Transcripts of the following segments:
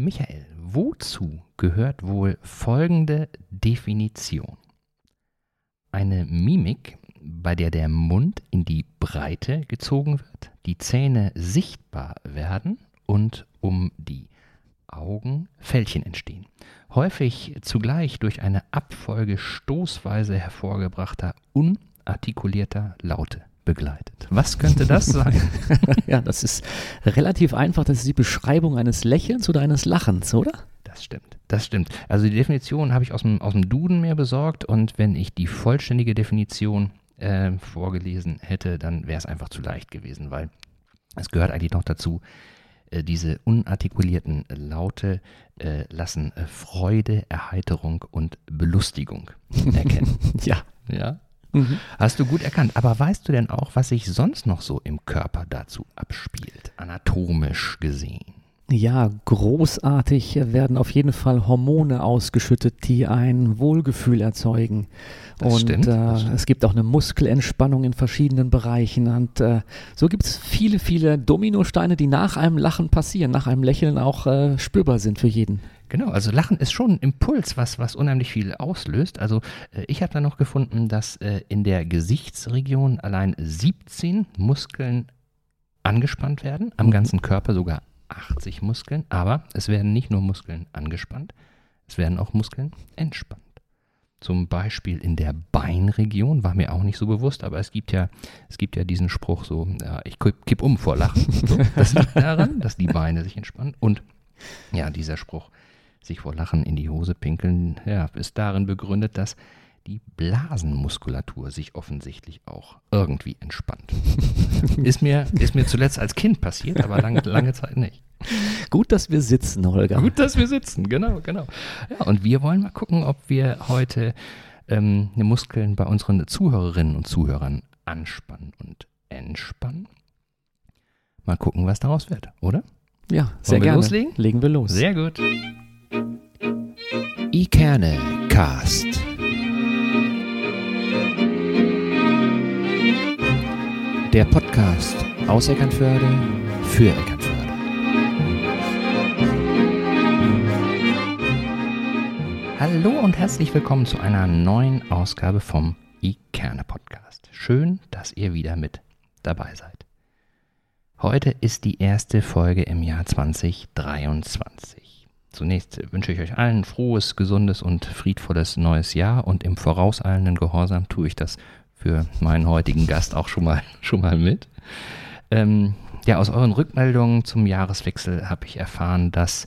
Michael, wozu gehört wohl folgende Definition? Eine Mimik, bei der der Mund in die Breite gezogen wird, die Zähne sichtbar werden und um die Augen Fältchen entstehen. Häufig zugleich durch eine Abfolge stoßweise hervorgebrachter, unartikulierter Laute begleitet. Was könnte das sein? ja, das ist relativ einfach. Das ist die Beschreibung eines Lächelns oder eines Lachens, oder? Das stimmt, das stimmt. Also die Definition habe ich aus dem, aus dem Duden mir besorgt und wenn ich die vollständige Definition äh, vorgelesen hätte, dann wäre es einfach zu leicht gewesen, weil es gehört eigentlich noch dazu, äh, diese unartikulierten Laute äh, lassen äh, Freude, Erheiterung und Belustigung erkennen. ja. Ja. Mhm. Hast du gut erkannt. Aber weißt du denn auch, was sich sonst noch so im Körper dazu abspielt, anatomisch gesehen? Ja, großartig werden auf jeden Fall Hormone ausgeschüttet, die ein Wohlgefühl erzeugen. Das und stimmt, äh, es gibt auch eine Muskelentspannung in verschiedenen Bereichen. Und äh, so gibt es viele, viele Dominosteine, die nach einem Lachen passieren, nach einem Lächeln auch äh, spürbar sind für jeden. Genau, also Lachen ist schon ein Impuls, was, was unheimlich viel auslöst. Also äh, ich habe da noch gefunden, dass äh, in der Gesichtsregion allein 17 Muskeln angespannt werden, am ganzen Körper sogar 80 Muskeln, aber es werden nicht nur Muskeln angespannt, es werden auch Muskeln entspannt. Zum Beispiel in der Beinregion, war mir auch nicht so bewusst, aber es gibt ja, es gibt ja diesen Spruch so, ja, ich kipp, kipp um vor Lachen. So, das liegt daran, dass die Beine sich entspannen. Und ja, dieser Spruch, sich vor Lachen in die Hose pinkeln, ja, ist darin begründet, dass die Blasenmuskulatur sich offensichtlich auch irgendwie entspannt. ist, mir, ist mir zuletzt als Kind passiert, aber lange, lange Zeit nicht. Gut, dass wir sitzen, Holger. Gut, dass wir sitzen, genau, genau. Ja, und wir wollen mal gucken, ob wir heute ähm, die Muskeln bei unseren Zuhörerinnen und Zuhörern anspannen und entspannen. Mal gucken, was daraus wird, oder? Ja, sehr gerne. loslegen? Legen wir los. Sehr gut. Ikerne Cast. Der Podcast aus Eckernförde für Eckernförde. Hallo und herzlich willkommen zu einer neuen Ausgabe vom Ikerne Podcast. Schön, dass ihr wieder mit dabei seid. Heute ist die erste Folge im Jahr 2023. Zunächst wünsche ich euch allen ein frohes, gesundes und friedvolles neues Jahr und im vorauseilenden Gehorsam tue ich das für meinen heutigen Gast auch schon mal, schon mal mit. Ähm, ja, aus euren Rückmeldungen zum Jahreswechsel habe ich erfahren, dass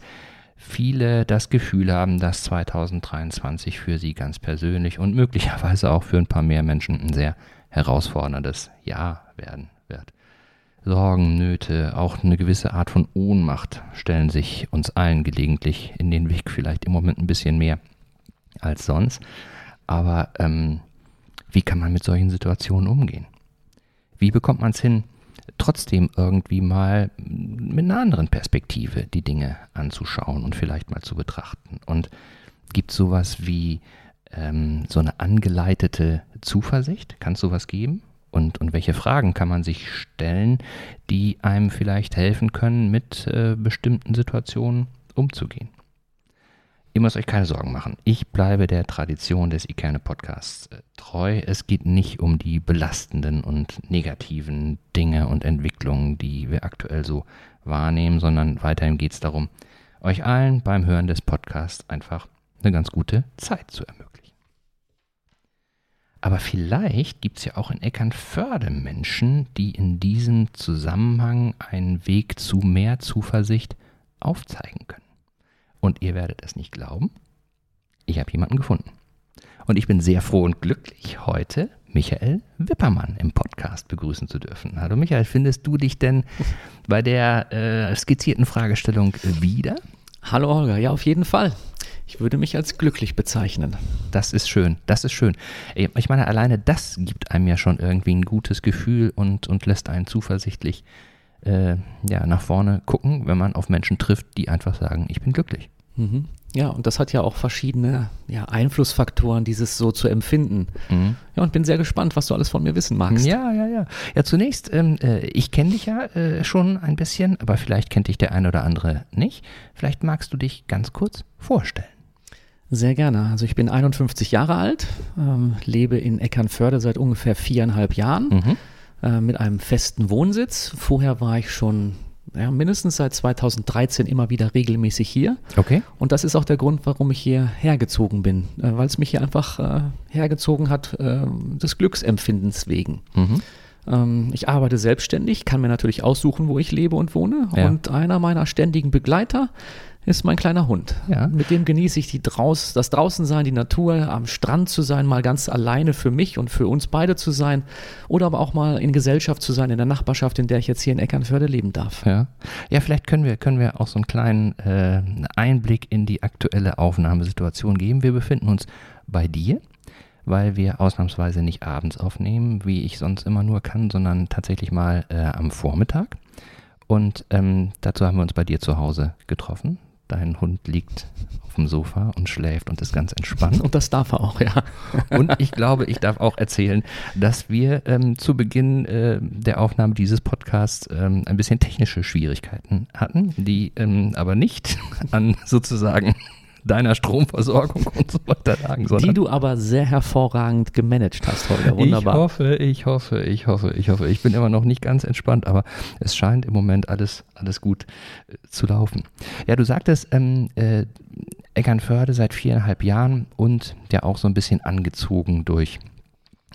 viele das Gefühl haben, dass 2023 für sie ganz persönlich und möglicherweise auch für ein paar mehr Menschen ein sehr herausforderndes Jahr werden. Sorgen, Nöte, auch eine gewisse Art von Ohnmacht stellen sich uns allen gelegentlich in den Weg, vielleicht im Moment ein bisschen mehr als sonst. Aber ähm, wie kann man mit solchen Situationen umgehen? Wie bekommt man es hin, trotzdem irgendwie mal mit einer anderen Perspektive die Dinge anzuschauen und vielleicht mal zu betrachten? Und gibt es sowas wie ähm, so eine angeleitete Zuversicht? Kann es sowas geben? Und, und welche Fragen kann man sich stellen, die einem vielleicht helfen können, mit äh, bestimmten Situationen umzugehen? Ihr müsst euch keine Sorgen machen. Ich bleibe der Tradition des Ikerne Podcasts äh, treu. Es geht nicht um die belastenden und negativen Dinge und Entwicklungen, die wir aktuell so wahrnehmen, sondern weiterhin geht es darum, euch allen beim Hören des Podcasts einfach eine ganz gute Zeit zu ermöglichen. Aber vielleicht gibt es ja auch in Eckernförde Menschen, die in diesem Zusammenhang einen Weg zu mehr Zuversicht aufzeigen können. Und ihr werdet es nicht glauben, ich habe jemanden gefunden. Und ich bin sehr froh und glücklich, heute Michael Wippermann im Podcast begrüßen zu dürfen. Hallo Michael, findest du dich denn bei der äh, skizzierten Fragestellung wieder? Hallo Holger, ja, auf jeden Fall. Ich würde mich als glücklich bezeichnen. Das ist schön, das ist schön. Ich meine, alleine das gibt einem ja schon irgendwie ein gutes Gefühl und, und lässt einen zuversichtlich äh, ja, nach vorne gucken, wenn man auf Menschen trifft, die einfach sagen, ich bin glücklich. Mhm. Ja, und das hat ja auch verschiedene ja, Einflussfaktoren, dieses so zu empfinden. Mhm. Ja, und bin sehr gespannt, was du alles von mir wissen magst. Ja, ja, ja. Ja, zunächst, ähm, äh, ich kenne dich ja äh, schon ein bisschen, aber vielleicht kennt dich der eine oder andere nicht. Vielleicht magst du dich ganz kurz vorstellen. Sehr gerne. Also ich bin 51 Jahre alt, ähm, lebe in Eckernförde seit ungefähr viereinhalb Jahren mhm. äh, mit einem festen Wohnsitz. Vorher war ich schon ja, mindestens seit 2013 immer wieder regelmäßig hier. Okay. Und das ist auch der Grund, warum ich hier hergezogen bin, äh, weil es mich hier einfach äh, hergezogen hat, äh, des Glücksempfindens wegen. Mhm. Ähm, ich arbeite selbstständig, kann mir natürlich aussuchen, wo ich lebe und wohne. Ja. Und einer meiner ständigen Begleiter ist mein kleiner Hund. Ja. Mit dem genieße ich die draus, das Draußensein, die Natur, am Strand zu sein, mal ganz alleine für mich und für uns beide zu sein oder aber auch mal in Gesellschaft zu sein, in der Nachbarschaft, in der ich jetzt hier in Eckernförde leben darf. Ja, ja vielleicht können wir, können wir auch so einen kleinen äh, Einblick in die aktuelle Aufnahmesituation geben. Wir befinden uns bei dir weil wir ausnahmsweise nicht abends aufnehmen, wie ich sonst immer nur kann, sondern tatsächlich mal äh, am Vormittag. Und ähm, dazu haben wir uns bei dir zu Hause getroffen. Dein Hund liegt auf dem Sofa und schläft und ist ganz entspannt. Und das darf er auch, ja. Und ich glaube, ich darf auch erzählen, dass wir ähm, zu Beginn äh, der Aufnahme dieses Podcasts ähm, ein bisschen technische Schwierigkeiten hatten, die ähm, aber nicht an sozusagen deiner Stromversorgung und so weiter lagen. Die du aber sehr hervorragend gemanagt hast, Holger. Wunderbar. Ich hoffe, ich hoffe, ich hoffe, ich hoffe. Ich bin immer noch nicht ganz entspannt, aber es scheint im Moment alles, alles gut äh, zu laufen. Ja, du sagtest, ähm, äh, Eckernförde seit viereinhalb Jahren und ja auch so ein bisschen angezogen durch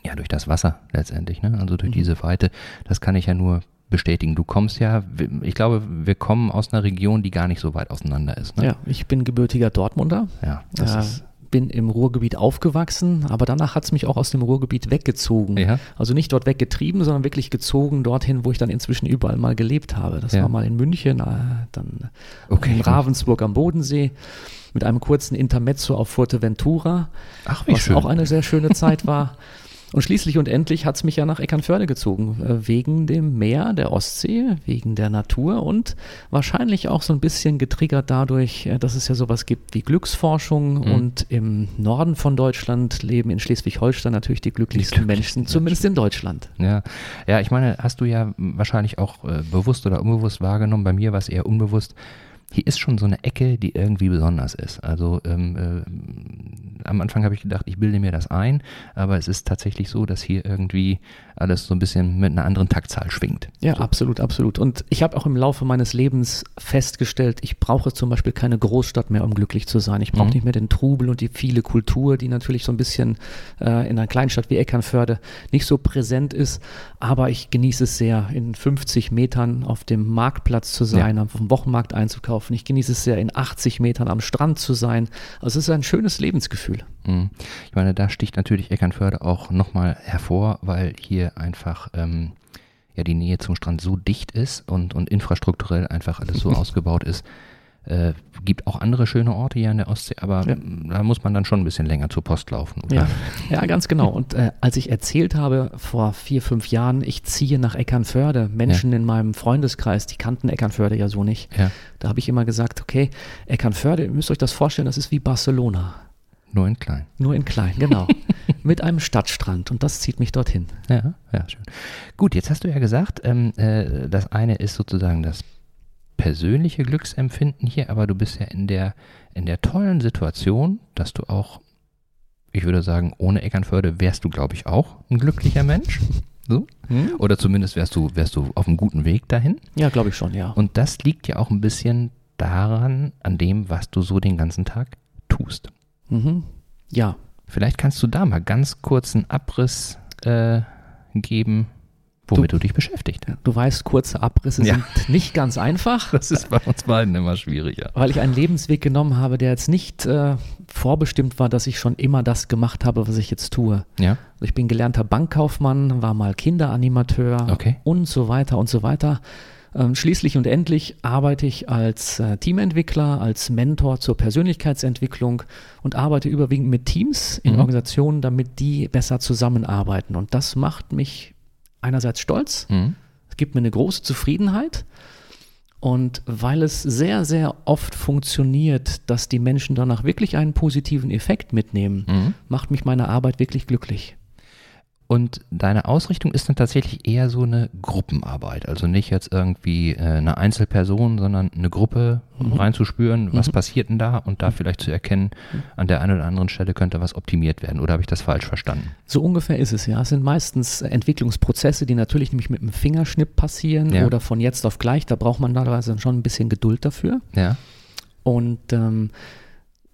ja, durch das Wasser letztendlich, ne? also durch mhm. diese Weite. Das kann ich ja nur bestätigen. Du kommst ja, ich glaube, wir kommen aus einer Region, die gar nicht so weit auseinander ist. Ne? Ja, ich bin gebürtiger Dortmunder. Ja, das äh, ist bin im Ruhrgebiet aufgewachsen, aber danach hat es mich auch aus dem Ruhrgebiet weggezogen. Ja. Also nicht dort weggetrieben, sondern wirklich gezogen dorthin, wo ich dann inzwischen überall mal gelebt habe. Das ja. war mal in München, äh, dann okay. in Ravensburg am Bodensee mit einem kurzen Intermezzo auf Fuerteventura, Ach, wie was schön. auch eine sehr schöne Zeit war. Und schließlich und endlich hat es mich ja nach Eckernförde gezogen, äh, wegen dem Meer, der Ostsee, wegen der Natur und wahrscheinlich auch so ein bisschen getriggert dadurch, äh, dass es ja sowas gibt wie Glücksforschung mhm. und im Norden von Deutschland leben in Schleswig-Holstein natürlich die glücklichsten die Menschen, zumindest in Deutschland. Ja. ja, ich meine, hast du ja wahrscheinlich auch äh, bewusst oder unbewusst wahrgenommen, bei mir war es eher unbewusst, hier ist schon so eine Ecke, die irgendwie besonders ist. Also ähm, äh, am Anfang habe ich gedacht, ich bilde mir das ein, aber es ist tatsächlich so, dass hier irgendwie alles so ein bisschen mit einer anderen Taktzahl schwingt. Ja, so. absolut, absolut. Und ich habe auch im Laufe meines Lebens festgestellt, ich brauche zum Beispiel keine Großstadt mehr, um glücklich zu sein. Ich brauche mhm. nicht mehr den Trubel und die viele Kultur, die natürlich so ein bisschen äh, in einer Kleinstadt wie Eckernförde nicht so präsent ist. Aber ich genieße es sehr, in 50 Metern auf dem Marktplatz zu sein, ja. auf dem Wochenmarkt einzukaufen. Ich genieße es sehr, in 80 Metern am Strand zu sein. Also es ist ein schönes Lebensgefühl. Mhm. Ich meine, da sticht natürlich Eckernförde auch nochmal hervor, weil hier einfach ähm, ja die Nähe zum Strand so dicht ist und, und infrastrukturell einfach alles so ausgebaut ist. Äh, gibt auch andere schöne Orte hier an der Ostsee, aber ja. da muss man dann schon ein bisschen länger zur Post laufen. Ja. ja. ganz genau. Und äh, als ich erzählt habe vor vier, fünf Jahren, ich ziehe nach Eckernförde, Menschen ja. in meinem Freundeskreis, die kannten Eckernförde ja so nicht. Da habe ich immer gesagt, okay, Eckernförde, ihr müsst euch das vorstellen, das ist wie Barcelona. Nur in klein. Nur in klein, genau. Mit einem Stadtstrand und das zieht mich dorthin. Ja, ja, schön. Gut, jetzt hast du ja gesagt, ähm, äh, das eine ist sozusagen das persönliche Glücksempfinden hier, aber du bist ja in der, in der tollen Situation, dass du auch, ich würde sagen, ohne Eckernförde wärst du, glaube ich, auch ein glücklicher Mensch. So? Hm? Oder zumindest wärst du, wärst du auf einem guten Weg dahin. Ja, glaube ich schon, ja. Und das liegt ja auch ein bisschen daran, an dem, was du so den ganzen Tag tust. Mhm. Ja. Vielleicht kannst du da mal ganz kurz einen Abriss äh, geben, womit du, du, dich beschäftigt. Du weißt, kurze Abrisse ja. sind nicht ganz einfach. Das ist bei uns beiden immer schwieriger. Weil ich einen Lebensweg genommen habe, der jetzt nicht äh, vorbestimmt war, dass ich schon immer das gemacht habe, was ich jetzt tue. Ja. Also ich bin gelernter Bankkaufmann, war mal Kinderanimateur okay. und so weiter und so weiter. Ähm, schließlich und endlich arbeite ich als äh, Teamentwickler, als Mentor zur Persönlichkeitsentwicklung und arbeite überwiegend mit Teams in mhm. Organisationen, damit die besser zusammenarbeiten. Und das macht mich einerseits stolz, mhm. es gibt mir eine große Zufriedenheit Und weil es sehr, sehr oft funktioniert, dass die Menschen danach wirklich einen positiven Effekt mitnehmen, mhm. macht mich meine Arbeit wirklich glücklich. Und deine Ausrichtung ist dann tatsächlich eher so eine Gruppenarbeit. Also nicht jetzt irgendwie äh, eine Einzelperson, sondern eine Gruppe, um mhm. reinzuspüren, was mhm. passiert denn da und da vielleicht zu erkennen, an der einen oder anderen Stelle könnte was optimiert werden. Oder habe ich das falsch verstanden? So ungefähr ist es ja. Es sind meistens Entwicklungsprozesse, die natürlich nämlich mit einem Fingerschnipp passieren ja. oder von jetzt auf gleich. Da braucht man teilweise schon ein bisschen Geduld dafür. Ja. Und ähm,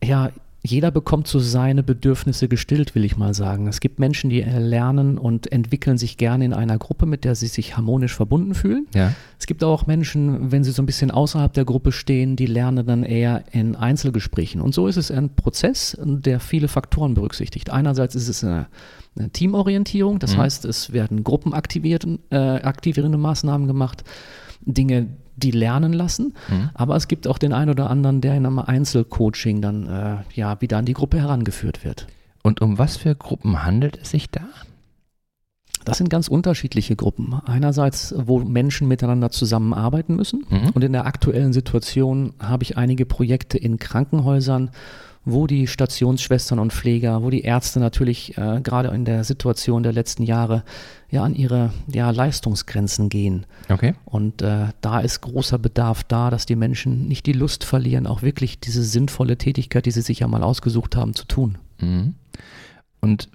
ja, jeder bekommt so seine Bedürfnisse gestillt, will ich mal sagen. Es gibt Menschen, die lernen und entwickeln sich gerne in einer Gruppe, mit der sie sich harmonisch verbunden fühlen. Ja. Es gibt auch Menschen, wenn sie so ein bisschen außerhalb der Gruppe stehen, die lernen dann eher in Einzelgesprächen. Und so ist es ein Prozess, der viele Faktoren berücksichtigt. Einerseits ist es eine, eine Teamorientierung, das mhm. heißt, es werden gruppenaktivierende äh, Maßnahmen gemacht. Dinge, die lernen lassen. Mhm. Aber es gibt auch den einen oder anderen, der in einem Einzelcoaching dann äh, ja wieder an die Gruppe herangeführt wird. Und um was für Gruppen handelt es sich da? Das sind ganz unterschiedliche Gruppen. Einerseits, wo Menschen miteinander zusammenarbeiten müssen. Mhm. Und in der aktuellen Situation habe ich einige Projekte in Krankenhäusern, wo die Stationsschwestern und Pfleger, wo die Ärzte natürlich äh, gerade in der Situation der letzten Jahre ja an ihre ja, Leistungsgrenzen gehen. Okay. Und äh, da ist großer Bedarf da, dass die Menschen nicht die Lust verlieren, auch wirklich diese sinnvolle Tätigkeit, die sie sich ja mal ausgesucht haben, zu tun. Mhm. Und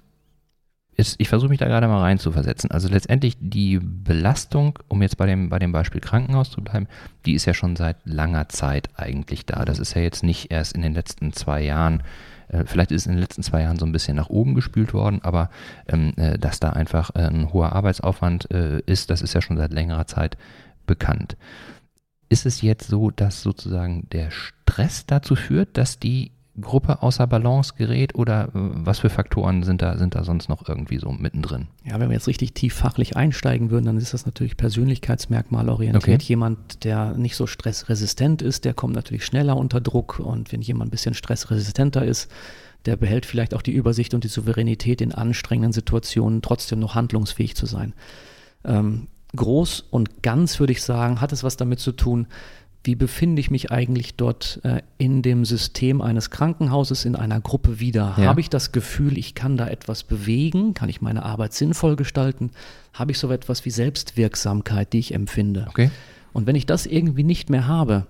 ist, ich versuche mich da gerade mal rein zu versetzen. Also letztendlich die Belastung, um jetzt bei dem, bei dem Beispiel Krankenhaus zu bleiben, die ist ja schon seit langer Zeit eigentlich da. Das ist ja jetzt nicht erst in den letzten zwei Jahren, äh, vielleicht ist es in den letzten zwei Jahren so ein bisschen nach oben gespült worden, aber ähm, äh, dass da einfach äh, ein hoher Arbeitsaufwand äh, ist, das ist ja schon seit längerer Zeit bekannt. Ist es jetzt so, dass sozusagen der Stress dazu führt, dass die Gruppe außer Balance gerät oder äh, was für Faktoren sind da, sind da sonst noch irgendwie so mittendrin? Ja, wenn wir jetzt richtig tief fachlich einsteigen würden, dann ist das natürlich Persönlichkeitsmerkmal orientiert. Okay. Jemand, der nicht so stressresistent ist, der kommt natürlich schneller unter Druck und wenn jemand ein bisschen stressresistenter ist, der behält vielleicht auch die Übersicht und die Souveränität in anstrengenden Situationen, trotzdem noch handlungsfähig zu sein. Ähm, groß und ganz würde ich sagen, hat es was damit zu tun, wie befinde ich mich eigentlich dort äh, in dem System eines Krankenhauses, in einer Gruppe wieder? Ja. Habe ich das Gefühl, ich kann da etwas bewegen? Kann ich meine Arbeit sinnvoll gestalten? Habe ich so etwas wie Selbstwirksamkeit, die ich empfinde? Okay. Und wenn ich das irgendwie nicht mehr habe,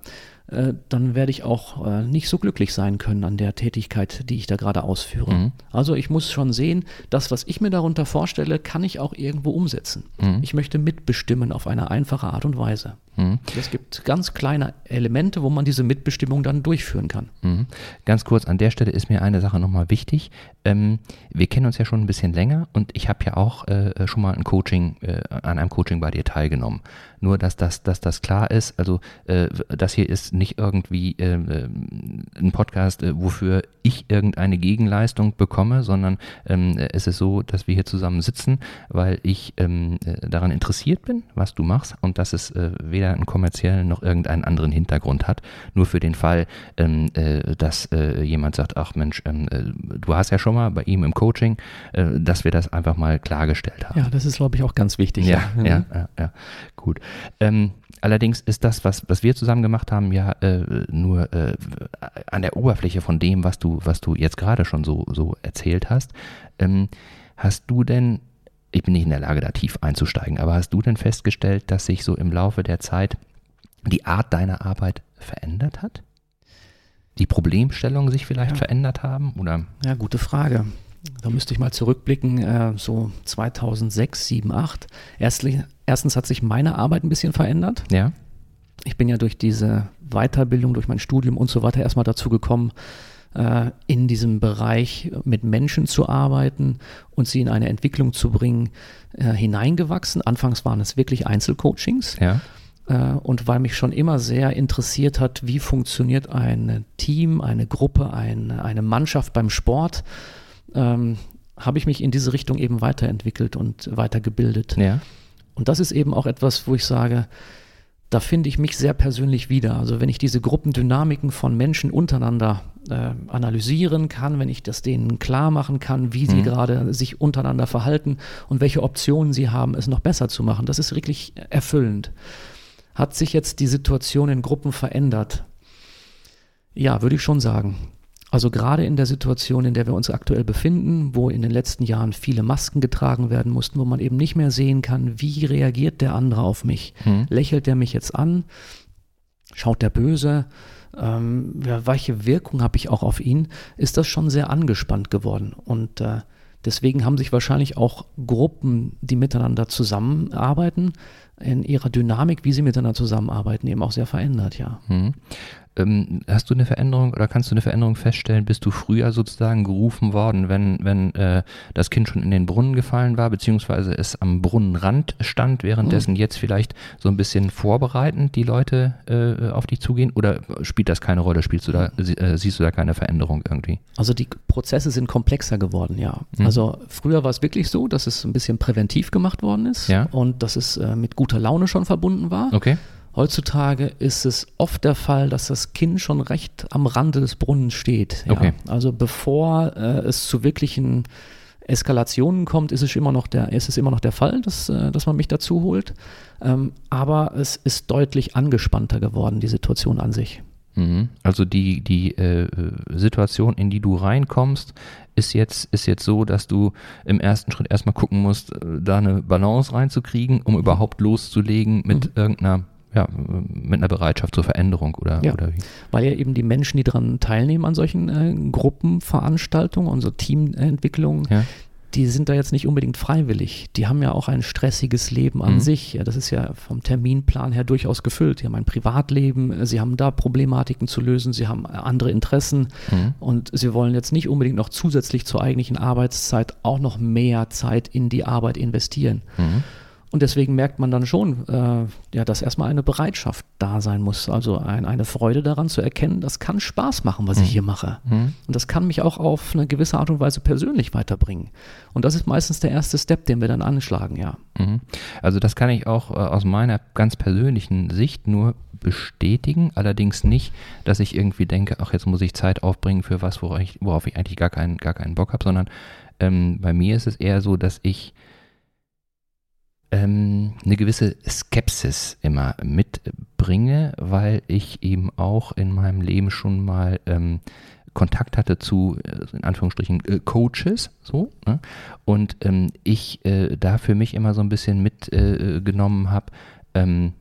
äh, dann werde ich auch äh, nicht so glücklich sein können an der Tätigkeit, die ich da gerade ausführe. Mhm. Also ich muss schon sehen, das, was ich mir darunter vorstelle, kann ich auch irgendwo umsetzen. Mhm. Ich möchte mitbestimmen auf eine einfache Art und Weise. Mhm. Es gibt ganz kleine Elemente, wo man diese Mitbestimmung dann durchführen kann. Mhm. Ganz kurz, an der Stelle ist mir eine Sache nochmal wichtig. Ähm, wir kennen uns ja schon ein bisschen länger und ich habe ja auch äh, schon mal ein Coaching, äh, an einem Coaching bei dir teilgenommen. Nur, dass das, dass das klar ist, also äh, das hier ist nicht irgendwie äh, ein Podcast, äh, wofür ich irgendeine Gegenleistung bekomme, sondern ähm, es ist so, dass wir hier zusammen sitzen, weil ich ähm, äh, daran interessiert bin, was du machst und dass es weder einen kommerziellen noch irgendeinen anderen Hintergrund hat. Nur für den Fall, ähm, dass jemand sagt, ach Mensch, ähm, du hast ja schon mal bei ihm im Coaching, dass wir das einfach mal klargestellt haben. Ja, das ist, glaube ich, auch ganz wichtig. Ja, ja, ja, ja, ja. gut. Ähm, allerdings ist das, was, was wir zusammen gemacht haben, ja äh, nur äh, an der Oberfläche von dem, was du, was du jetzt gerade schon so, so erzählt hast. Ähm, hast du denn, ich bin nicht in der Lage, da tief einzusteigen, aber hast du denn festgestellt, dass sich so im Laufe der Zeit die Art deiner Arbeit verändert hat? Die Problemstellungen sich vielleicht ja. verändert haben? Oder? Ja, gute Frage. Da müsste ich mal zurückblicken, äh, so 2006, 7, 8. Erstlich, erstens hat sich meine Arbeit ein bisschen verändert. Ja. Ich bin ja durch diese Weiterbildung, durch mein Studium und so weiter erstmal dazu gekommen, äh, in diesem Bereich mit Menschen zu arbeiten und sie in eine Entwicklung zu bringen, äh, hineingewachsen. Anfangs waren es wirklich Einzelcoachings. Ja. Äh, und weil mich schon immer sehr interessiert hat, wie funktioniert ein Team, eine Gruppe, ein, eine Mannschaft beim Sport, ähm, habe ich mich in diese Richtung eben weiterentwickelt und weitergebildet. Ja. Und das ist eben auch etwas, wo ich sage, da finde ich mich sehr persönlich wieder. Also wenn ich diese Gruppendynamiken von Menschen untereinander äh, analysieren kann, wenn ich das denen klar machen kann, wie sie mhm. gerade sich untereinander verhalten und welche Optionen sie haben, es noch besser zu machen, das ist wirklich erfüllend. Hat sich jetzt die Situation in Gruppen verändert? Ja, würde ich schon sagen. Also gerade in der Situation, in der wir uns aktuell befinden, wo in den letzten Jahren viele Masken getragen werden mussten, wo man eben nicht mehr sehen kann, wie reagiert der andere auf mich? Hm. Lächelt der mich jetzt an? Schaut der böse? Ähm, ja, welche Wirkung habe ich auch auf ihn? Ist das schon sehr angespannt geworden. Und äh, deswegen haben sich wahrscheinlich auch Gruppen, die miteinander zusammenarbeiten, in ihrer Dynamik, wie sie miteinander zusammenarbeiten, eben auch sehr verändert, ja. Hm. Ähm, hast du eine Veränderung oder kannst du eine Veränderung feststellen? Bist du früher sozusagen gerufen worden, wenn, wenn äh, das Kind schon in den Brunnen gefallen war, beziehungsweise es am Brunnenrand stand, währenddessen mhm. jetzt vielleicht so ein bisschen vorbereitend die Leute äh, auf dich zugehen? Oder spielt das keine Rolle? Spielst du da, äh, siehst du da keine Veränderung irgendwie? Also die Prozesse sind komplexer geworden, ja. Mhm. Also früher war es wirklich so, dass es ein bisschen präventiv gemacht worden ist ja. und dass es äh, mit guter Laune schon verbunden war. Okay. Heutzutage ist es oft der Fall, dass das Kind schon recht am Rande des Brunnens steht. Ja. Okay. Also bevor äh, es zu wirklichen Eskalationen kommt, ist es immer noch der, ist es immer noch der Fall, dass, äh, dass man mich dazu holt. Ähm, aber es ist deutlich angespannter geworden, die Situation an sich. Mhm. Also die, die äh, Situation, in die du reinkommst, ist jetzt, ist jetzt so, dass du im ersten Schritt erstmal gucken musst, äh, da eine Balance reinzukriegen, um überhaupt loszulegen mit mhm. irgendeiner ja, mit einer Bereitschaft zur Veränderung oder, ja, oder wie? Weil ja eben die Menschen, die daran teilnehmen an solchen äh, Gruppenveranstaltungen und so Teamentwicklungen, ja. die sind da jetzt nicht unbedingt freiwillig. Die haben ja auch ein stressiges Leben an mhm. sich. Ja, das ist ja vom Terminplan her durchaus gefüllt. Die haben ein Privatleben, sie haben da Problematiken zu lösen, sie haben andere Interessen mhm. und sie wollen jetzt nicht unbedingt noch zusätzlich zur eigentlichen Arbeitszeit auch noch mehr Zeit in die Arbeit investieren. Mhm. Und deswegen merkt man dann schon, äh, ja, dass erstmal eine Bereitschaft da sein muss. Also ein, eine Freude daran zu erkennen, das kann Spaß machen, was mhm. ich hier mache. Mhm. Und das kann mich auch auf eine gewisse Art und Weise persönlich weiterbringen. Und das ist meistens der erste Step, den wir dann anschlagen, ja. Mhm. Also das kann ich auch äh, aus meiner ganz persönlichen Sicht nur bestätigen, allerdings nicht, dass ich irgendwie denke, ach, jetzt muss ich Zeit aufbringen für was, worauf ich, worauf ich eigentlich gar keinen, gar keinen Bock habe, sondern ähm, bei mir ist es eher so, dass ich ähm, eine gewisse Skepsis immer mitbringe, weil ich eben auch in meinem Leben schon mal ähm, Kontakt hatte zu, äh, in Anführungsstrichen, äh, Coaches, so, ne? und ähm, ich äh, da für mich immer so ein bisschen mitgenommen äh, habe, ähm,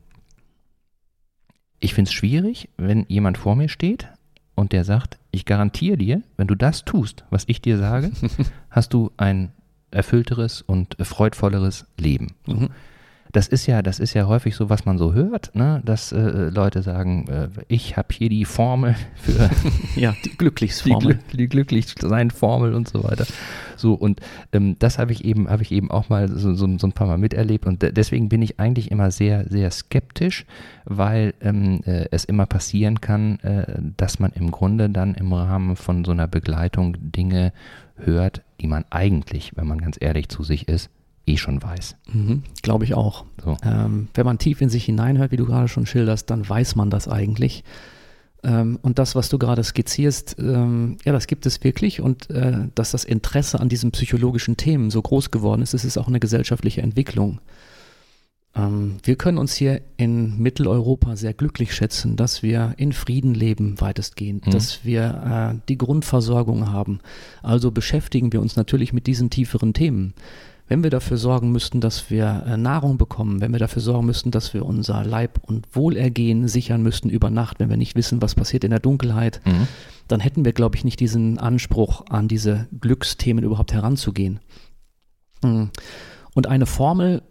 ich finde es schwierig, wenn jemand vor mir steht und der sagt, ich garantiere dir, wenn du das tust, was ich dir sage, hast du ein erfüllteres und freudvolleres Leben. Mhm. Das ist ja, das ist ja häufig so, was man so hört, ne? dass äh, Leute sagen, äh, ich habe hier die Formel für ja, die Glücklichsformel. Die, die Glücklichsein-Formel und so weiter. So, und ähm, das habe ich eben, habe ich eben auch mal so, so, so, ein paar Mal miterlebt. Und deswegen bin ich eigentlich immer sehr, sehr skeptisch, weil ähm, äh, es immer passieren kann, äh, dass man im Grunde dann im Rahmen von so einer Begleitung Dinge hört, die man eigentlich, wenn man ganz ehrlich zu sich ist, eh schon weiß. Mhm, Glaube ich auch. So. Ähm, wenn man tief in sich hineinhört, wie du gerade schon schilderst, dann weiß man das eigentlich. Ähm, und das, was du gerade skizzierst, ähm, ja, das gibt es wirklich. Und äh, dass das Interesse an diesen psychologischen Themen so groß geworden ist, das ist auch eine gesellschaftliche Entwicklung. Ähm, wir können uns hier in Mitteleuropa sehr glücklich schätzen, dass wir in Frieden leben, weitestgehend, mhm. dass wir äh, die Grundversorgung haben. Also beschäftigen wir uns natürlich mit diesen tieferen Themen. Wenn wir dafür sorgen müssten, dass wir äh, Nahrung bekommen, wenn wir dafür sorgen müssten, dass wir unser Leib und Wohlergehen sichern müssten über Nacht, wenn wir nicht wissen, was passiert in der Dunkelheit, mhm. dann hätten wir, glaube ich, nicht diesen Anspruch, an diese Glücksthemen überhaupt heranzugehen. Mhm. Und eine Formel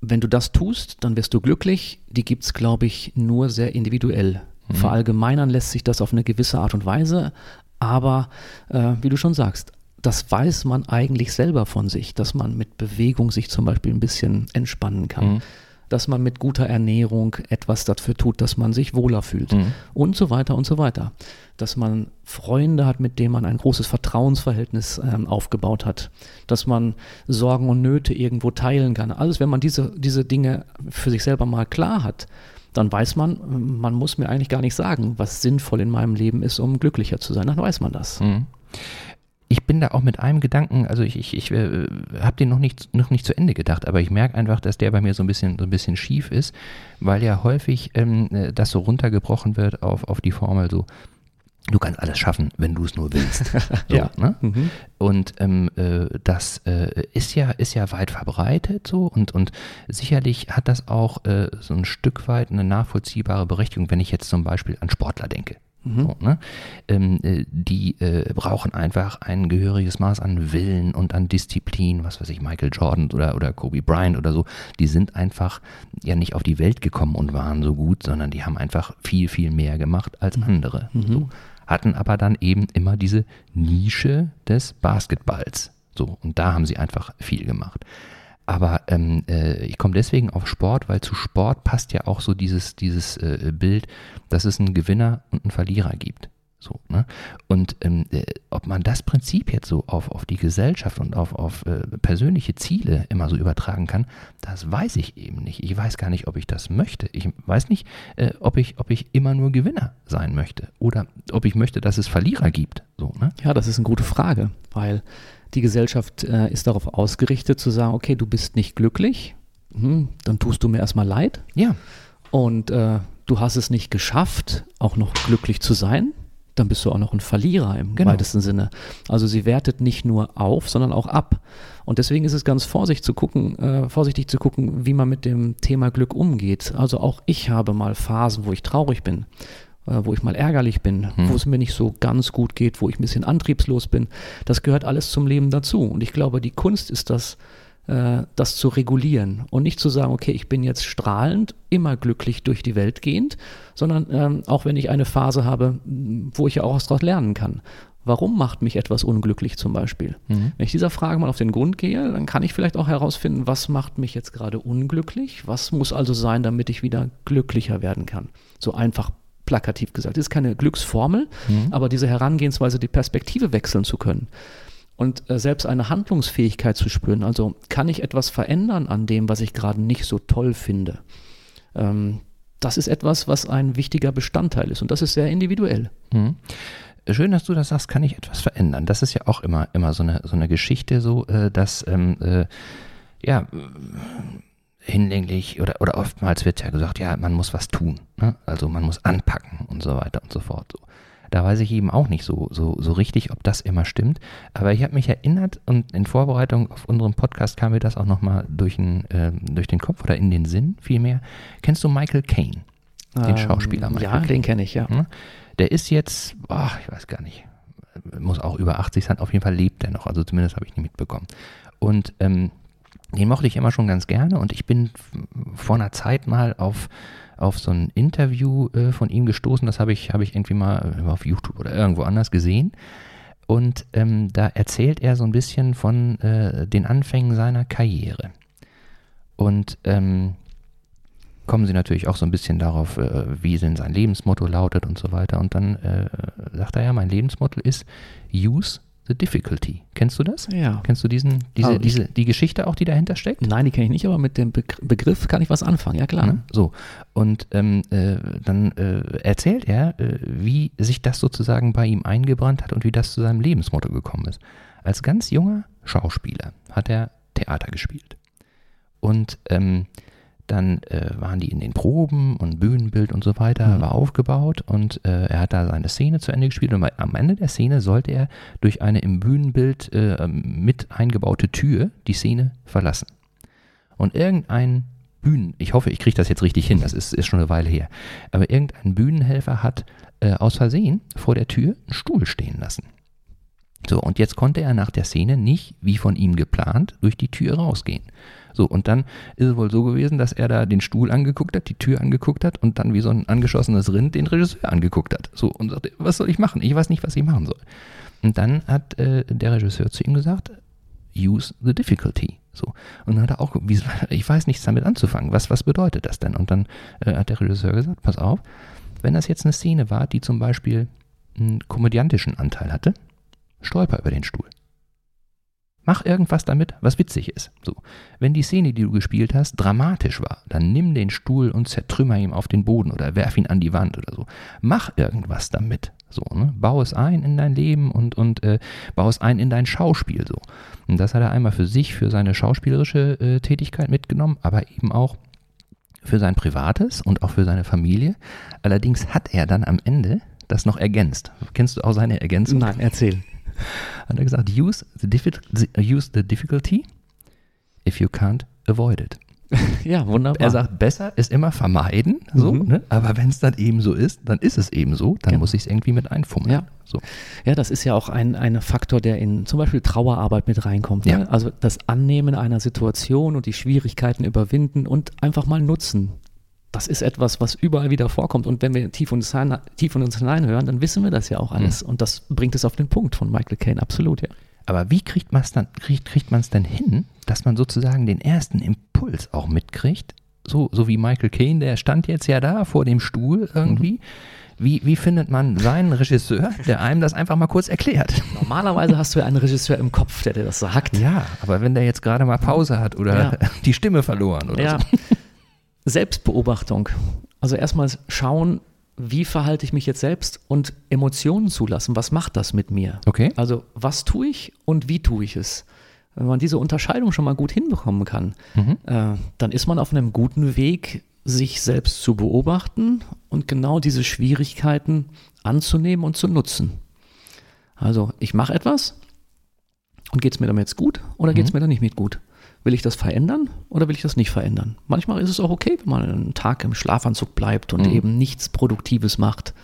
wenn du das tust, dann wirst du glücklich. Die gibt es, glaube ich, nur sehr individuell. Mhm. Verallgemeinern lässt sich das auf eine gewisse Art und Weise, aber äh, wie du schon sagst, das weiß man eigentlich selber von sich, dass man mit Bewegung sich zum Beispiel ein bisschen entspannen kann. Mhm dass man mit guter Ernährung etwas dafür tut, dass man sich wohler fühlt mhm. und so weiter und so weiter. Dass man Freunde hat, mit denen man ein großes Vertrauensverhältnis ähm, aufgebaut hat, dass man Sorgen und Nöte irgendwo teilen kann. Alles, wenn man diese, diese Dinge für sich selber mal klar hat, dann weiß man, man muss mir eigentlich gar nicht sagen, was sinnvoll in meinem Leben ist, um glücklicher zu sein. Dann weiß man das. Mhm. Ich bin da auch mit einem Gedanken, also ich, ich, ich äh, habe den noch nicht, noch nicht zu Ende gedacht, aber ich merke einfach, dass der bei mir so ein bisschen, so ein bisschen schief ist, weil ja häufig ähm, äh, das so runtergebrochen wird auf, auf die Formel so, du kannst alles schaffen, wenn du es nur willst. So, Ja. ne? Mhm. Und ähm, äh, das äh, ist ja ist ja weit verbreitet so und und sicherlich hat das auch äh, so ein Stück weit eine nachvollziehbare Berechtigung, wenn ich jetzt zum Beispiel an Sportler denke. So, ne? ähm, äh, die äh, brauchen einfach ein gehöriges Maß an Willen und an Disziplin, was weiß ich, Michael Jordan oder, oder Kobe Bryant oder so, die sind einfach ja nicht auf die Welt gekommen und waren so gut, sondern die haben einfach viel, viel mehr gemacht als andere. So hatten aber dann eben immer diese Nische des Basketballs. So, und da haben sie einfach viel gemacht. Aber ähm, äh, ich komme deswegen auf Sport, weil zu Sport passt ja auch so dieses, dieses äh, Bild, dass es einen Gewinner und einen Verlierer gibt. So, ne? Und ähm, äh, ob man das Prinzip jetzt so auf, auf die Gesellschaft und auf, auf äh, persönliche Ziele immer so übertragen kann, das weiß ich eben nicht. Ich weiß gar nicht, ob ich das möchte. Ich weiß nicht, äh, ob, ich, ob ich immer nur Gewinner sein möchte oder ob ich möchte, dass es Verlierer gibt. So, ne? Ja, das ist eine gute Frage, weil die Gesellschaft äh, ist darauf ausgerichtet zu sagen, okay, du bist nicht glücklich, hm, dann tust du mir erstmal leid Ja, und äh, du hast es nicht geschafft, auch noch glücklich zu sein, dann bist du auch noch ein Verlierer im Genau. weitesten Sinne. Also sie wertet nicht nur auf, sondern auch ab. Und deswegen ist es ganz vorsichtig zu gucken, äh, vorsichtig zu gucken, wie man mit dem Thema Glück umgeht. Also auch ich habe mal Phasen, wo ich traurig bin, wo ich mal ärgerlich bin, wo es mir nicht so ganz gut geht, wo ich ein bisschen antriebslos bin. Das gehört alles zum Leben dazu. Und ich glaube, die Kunst ist das, äh, das zu regulieren und nicht zu sagen, okay, ich bin jetzt strahlend, immer glücklich durch die Welt gehend, sondern ähm, auch wenn ich eine Phase habe, wo ich ja auch was daraus lernen kann. Warum macht mich etwas unglücklich zum Beispiel? Wenn ich dieser Frage mal auf den Grund gehe, dann kann ich vielleicht auch herausfinden, was macht mich jetzt gerade unglücklich? Was muss also sein, damit ich wieder glücklicher werden kann? So einfach plakativ gesagt. Das ist keine Glücksformel, aber diese Herangehensweise, die Perspektive wechseln zu können und äh, selbst eine Handlungsfähigkeit zu spüren. Also kann ich etwas verändern an dem, was ich gerade nicht so toll finde? Ähm, das ist etwas, was ein wichtiger Bestandteil ist und das ist sehr individuell. Mhm. Schön, dass du das sagst, kann ich etwas verändern. Das ist ja auch immer, immer so eine, so eine Geschichte, so, äh, dass, ähm, äh, ja, hinlänglich oder, oder oftmals wird ja gesagt, ja, man muss was tun. Ne? Also man muss anpacken und so weiter und so fort. So. Da weiß ich eben auch nicht so, so, so richtig, ob das immer stimmt. Aber ich habe mich erinnert und in Vorbereitung auf unseren Podcast kam mir das auch nochmal durch, den, ähm, durch den Kopf oder in den Sinn vielmehr. Kennst du Michael Caine? Den Schauspieler Michael Ähm, Ja, Caine. den kenne ich, ja. Ne? Der ist jetzt, boah, ich weiß gar nicht, muss auch über 80 sein, auf jeden Fall lebt er noch, also zumindest habe ich nicht mitbekommen. Und ähm, den mochte ich immer schon ganz gerne und ich bin vor einer Zeit mal auf, auf so ein Interview äh, von ihm gestoßen, das habe ich, habe ich irgendwie mal äh, auf YouTube oder irgendwo anders gesehen. Und ähm, da erzählt er so ein bisschen von äh, den Anfängen seiner Karriere. Und ähm, kommen sie natürlich auch so ein bisschen darauf, äh, wie denn sein Lebensmotto lautet und so weiter. Und dann äh, sagt er ja, mein Lebensmotto ist Use the difficulty. Kennst du das? Ja. Kennst du diesen, diese, ich- diese, die Geschichte auch, die dahinter steckt? Nein, die kenne ich nicht, aber mit dem Begr- Begriff kann ich was anfangen, ja klar. Ne? So. Und ähm, äh, dann äh, erzählt er, äh, wie sich das sozusagen bei ihm eingebrannt hat und wie das zu seinem Lebensmotto gekommen ist. Als ganz junger Schauspieler hat er Theater gespielt. Und ähm, dann äh, waren die in den Proben und Bühnenbild und so weiter war aufgebaut und äh, er hat da seine Szene zu Ende gespielt und am Ende der Szene sollte er durch eine im Bühnenbild äh, mit eingebaute Tür die Szene verlassen. Und irgendein Bühnen, ich hoffe, ich kriege das jetzt richtig hin, das ist, ist schon eine Weile her, aber irgendein Bühnenhelfer hat äh, aus Versehen vor der Tür einen Stuhl stehen lassen. So, und jetzt konnte er nach der Szene nicht, wie von ihm geplant, durch die Tür rausgehen. So, und dann ist es wohl so gewesen, dass er da den Stuhl angeguckt hat, die Tür angeguckt hat und dann wie so ein angeschossenes Rind den Regisseur angeguckt hat. So, und sagte, was soll ich machen? Ich weiß nicht, was ich machen soll. Und dann hat äh, der Regisseur zu ihm gesagt, use the difficulty. So. Und dann hat er auch, wie, ich weiß nichts damit anzufangen. Was, was bedeutet das denn? Und dann äh, hat der Regisseur gesagt, pass auf, wenn das jetzt eine Szene war, die zum Beispiel einen komödiantischen Anteil hatte, stolper über den Stuhl. Mach irgendwas damit, was witzig ist. So. Wenn die Szene, die du gespielt hast, dramatisch war, dann nimm den Stuhl und zertrümmer ihn auf den Boden oder werf ihn an die Wand oder so. Mach irgendwas damit. So, ne? Bau es ein in dein Leben und, und äh, bau es ein in dein Schauspiel so. Und das hat er einmal für sich, für seine schauspielerische äh, Tätigkeit mitgenommen, aber eben auch für sein Privates und auch für seine Familie. Allerdings hat er dann am Ende das noch ergänzt. Kennst du auch seine Ergänzung? Nein, erzähl. Hat er gesagt, use the, use the difficulty if you can't avoid it. Ja, wunderbar. Er sagt, besser ist immer vermeiden, so, mhm. ne? aber wenn es dann eben so ist, dann ist es eben so, dann genau. muss ich es irgendwie mit einfummeln. Ja. So. ja, das ist ja auch ein, ein Faktor, der in zum Beispiel Trauerarbeit mit reinkommt. Ne? Ja. Ne? Also das Annehmen einer Situation und die Schwierigkeiten überwinden und einfach mal nutzen. Das ist etwas, was überall wieder vorkommt. Und wenn wir tief uns, tief in uns hineinhören, dann wissen wir das ja auch alles. Mhm. Und das bringt es auf den Punkt von Michael Caine, absolut, ja. Aber wie kriegt man es dann, kriegt, kriegt man es denn hin, dass man sozusagen den ersten Impuls auch mitkriegt? So, so wie Michael Caine, der stand jetzt ja da vor dem Stuhl irgendwie. Mhm. Wie, wie findet man seinen Regisseur, der einem das einfach mal kurz erklärt? Normalerweise hast du ja einen Regisseur im Kopf, der dir das sagt. Ja, aber wenn der jetzt gerade mal Pause hat oder ja. die Stimme verloren oder ja. so. Selbstbeobachtung. Also erstmal schauen, wie verhalte ich mich jetzt selbst und Emotionen zulassen. Was macht das mit mir? Okay. Also was tue ich und wie tue ich es? Wenn man diese Unterscheidung schon mal gut hinbekommen kann, mhm. äh, dann ist man auf einem guten Weg, sich selbst zu beobachten und genau diese Schwierigkeiten anzunehmen und zu nutzen. Also ich mache etwas und geht es mir damit jetzt gut oder mhm. geht es mir dann nicht mit gut? Will ich das verändern oder will ich das nicht verändern? Manchmal ist es auch okay, wenn man einen Tag im Schlafanzug bleibt und mhm. eben nichts Produktives macht.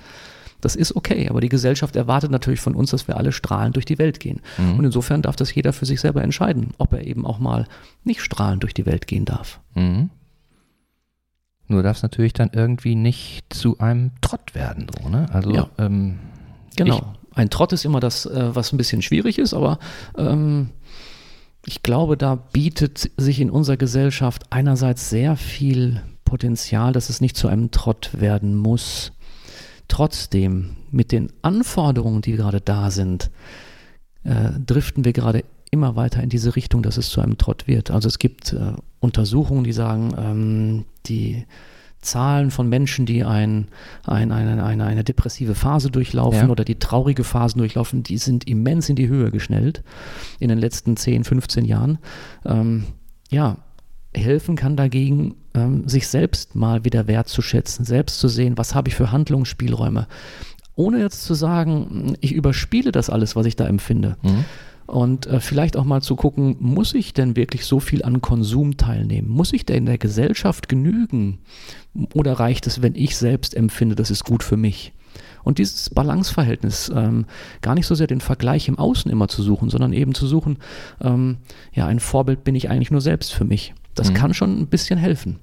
Das ist okay, aber die Gesellschaft erwartet natürlich von uns, dass wir alle strahlend durch die Welt gehen. Mhm. Und insofern darf das jeder für sich selber entscheiden, ob er eben auch mal nicht strahlend durch die Welt gehen darf. Mhm. Nur darf es natürlich dann irgendwie nicht zu einem Trott werden, so, ne? Also, ja. ähm, genau. Ein Trott ist immer das, äh, was ein bisschen schwierig ist, aber ähm, ich glaube, da bietet sich in unserer Gesellschaft einerseits sehr viel Potenzial, dass es nicht zu einem Trott werden muss. Trotzdem, mit den Anforderungen, die gerade da sind, äh, driften wir gerade immer weiter in diese Richtung, dass es zu einem Trott wird. Also es gibt äh, Untersuchungen, die sagen, ähm, die Zahlen von Menschen, die ein, ein, eine, eine, eine depressive Phase durchlaufen ja. oder die traurige Phasen durchlaufen, die sind immens in die Höhe geschnellt in den letzten 10, 15 Jahren. Ähm, ja, helfen kann dagegen, ähm, sich selbst mal wieder wertzuschätzen, selbst zu sehen, was habe ich für Handlungsspielräume. Ohne jetzt zu sagen, ich überspiele das alles, was ich da empfinde. Mhm. Und äh, vielleicht auch mal zu gucken, muss ich denn wirklich so viel an Konsum teilnehmen? Muss ich denn in der Gesellschaft genügen? Oder reicht es, wenn ich selbst empfinde, das ist gut für mich? Und dieses Balanceverhältnis, ähm, gar nicht so sehr den Vergleich im Außen immer zu suchen, sondern eben zu suchen, ähm, ja, ein Vorbild bin ich eigentlich nur selbst für mich. Das mhm. kann schon ein bisschen helfen.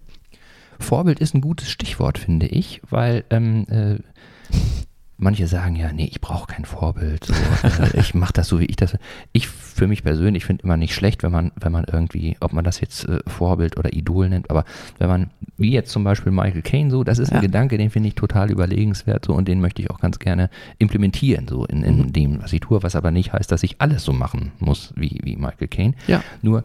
Vorbild ist ein gutes Stichwort, finde ich, weil ähm, äh, manche sagen ja, nee, ich brauche kein Vorbild. So, äh, ich mache das so, wie ich das. Ich für mich persönlich finde immer nicht schlecht, wenn man, wenn man irgendwie, ob man das jetzt äh, Vorbild oder Idol nennt, aber wenn man, wie jetzt zum Beispiel Michael Caine, so, das ist ein ja. Gedanke, den finde ich total überlegenswert so und den möchte ich auch ganz gerne implementieren, so in, in mhm. dem, was ich tue, was aber nicht heißt, dass ich alles so machen muss wie, wie Michael Caine. Ja. Nur,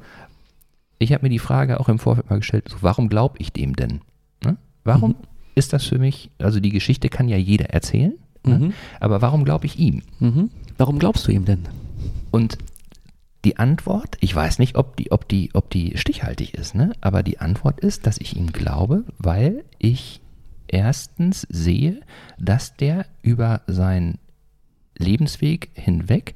ich habe mir die Frage auch im Vorfeld mal gestellt, so, warum glaube ich dem denn? Ne? Warum mhm. ist das für mich, also die Geschichte kann ja jeder erzählen, Ne? Mhm. Aber warum glaube ich ihm? Mhm. Warum glaubst du ihm denn? Und die Antwort, ich weiß nicht, ob die, ob die, ob die stichhaltig ist, ne? aber die Antwort ist, dass ich ihm glaube, weil ich erstens sehe, dass der über seinen Lebensweg hinweg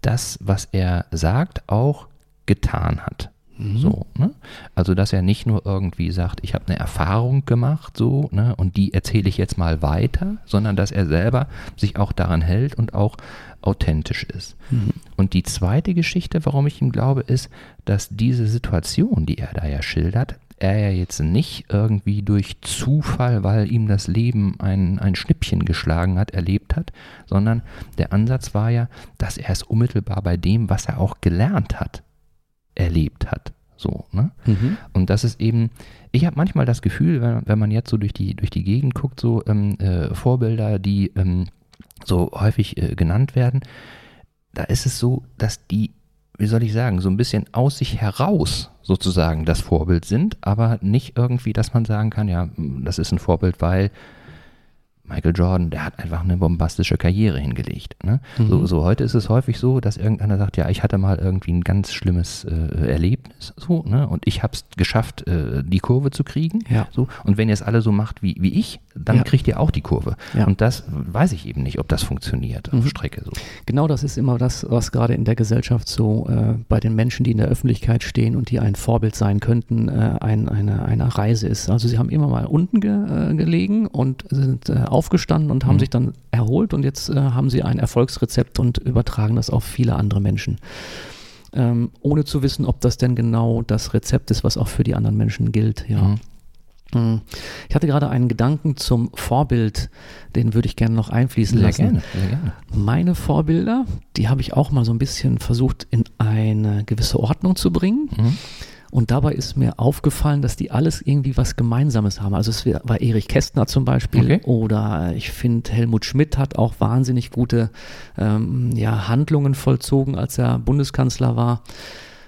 das, was er sagt, auch getan hat. Mhm. So, ne? Also, dass er nicht nur irgendwie sagt, ich habe eine Erfahrung gemacht, so, ne, und die erzähle ich jetzt mal weiter, sondern dass er selber sich auch daran hält und auch authentisch ist. Mhm. Und die zweite Geschichte, warum ich ihm glaube, ist, dass diese Situation, die er da ja schildert, er ja jetzt nicht irgendwie durch Zufall, weil ihm das Leben ein, ein Schnippchen geschlagen hat, erlebt hat, sondern der Ansatz war ja, dass er es unmittelbar bei dem, was er auch gelernt hat, erlebt hat. So, ne? Mhm. Und das ist eben, ich habe manchmal das Gefühl, wenn, wenn man jetzt so durch die, durch die Gegend guckt, so ähm, äh, Vorbilder, die ähm, so häufig äh, genannt werden, da ist es so, dass die, wie soll ich sagen, so ein bisschen aus sich heraus sozusagen das Vorbild sind, aber nicht irgendwie, dass man sagen kann, ja, das ist ein Vorbild, weil Michael Jordan, der hat einfach eine bombastische Karriere hingelegt. Ne? Mhm. So, so, heute ist es häufig so, dass irgendeiner sagt, ja, ich hatte mal irgendwie ein ganz schlimmes äh, Erlebnis, so, ne? Und ich habe es geschafft, äh, die Kurve zu kriegen. Ja. So. Und wenn ihr es alle so macht wie, wie ich, dann ja. kriegt ihr auch die Kurve. Ja. Und das weiß ich eben nicht, ob das funktioniert mhm. auf Strecke so. Genau das ist immer das, was gerade in der Gesellschaft so äh, bei den Menschen, die in der Öffentlichkeit stehen und die ein Vorbild sein könnten, äh, ein, eine, eine Reise ist. Also sie haben immer mal unten ge, äh, gelegen und sind äh, aufgestanden und haben mhm. sich dann erholt und jetzt äh, haben sie ein Erfolgsrezept und übertragen das auf viele andere Menschen. Ähm, ohne zu wissen, ob das denn genau das Rezept ist, was auch für die anderen Menschen gilt. Ja. Mhm. mhm. Ich hatte gerade einen Gedanken zum Vorbild, den würde ich gerne noch einfließen sehr lassen. Gerne, sehr gerne. Meine Vorbilder, die habe ich auch mal so ein bisschen versucht in eine gewisse Ordnung zu bringen. Mhm. Und dabei ist mir aufgefallen, dass die alles irgendwie was Gemeinsames haben. Also es war Erich Kästner zum Beispiel okay. oder ich finde Helmut Schmidt hat auch wahnsinnig gute ähm, ja, Handlungen vollzogen, als er Bundeskanzler war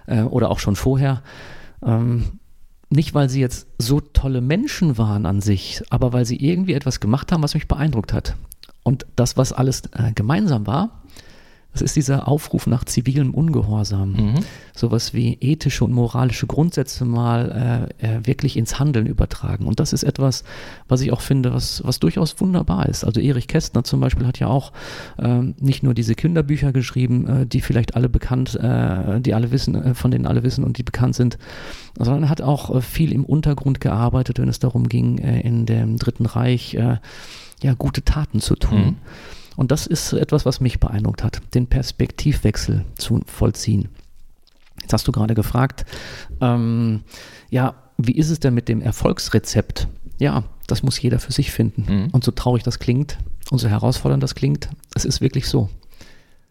äh, oder auch schon vorher. Ähm, nicht, weil sie jetzt so tolle Menschen waren an sich, aber weil sie irgendwie etwas gemacht haben, was mich beeindruckt hat. Und das, was alles äh, gemeinsam war, das ist dieser Aufruf nach zivilem Ungehorsam. Mhm. Sowas wie ethische und moralische Grundsätze mal äh, äh, wirklich ins Handeln übertragen. Und das ist etwas, was ich auch finde, was, was durchaus wunderbar ist. Also Erich Kästner zum Beispiel hat ja auch ähm, nicht nur diese Kinderbücher geschrieben, äh, die vielleicht alle bekannt, äh, die alle wissen, äh, von denen alle wissen und die bekannt sind, sondern hat auch äh, viel im Untergrund gearbeitet, wenn es darum ging, in dem Dritten Reich ja gute Taten zu tun. Mhm. Und das ist etwas, was mich beeindruckt hat, den Perspektivwechsel zu vollziehen. Jetzt hast du gerade gefragt, ähm, ja, wie ist es denn mit dem Erfolgsrezept? Ja, das muss jeder für sich finden. Mhm. Und so traurig das klingt und so herausfordernd das klingt, es ist wirklich so.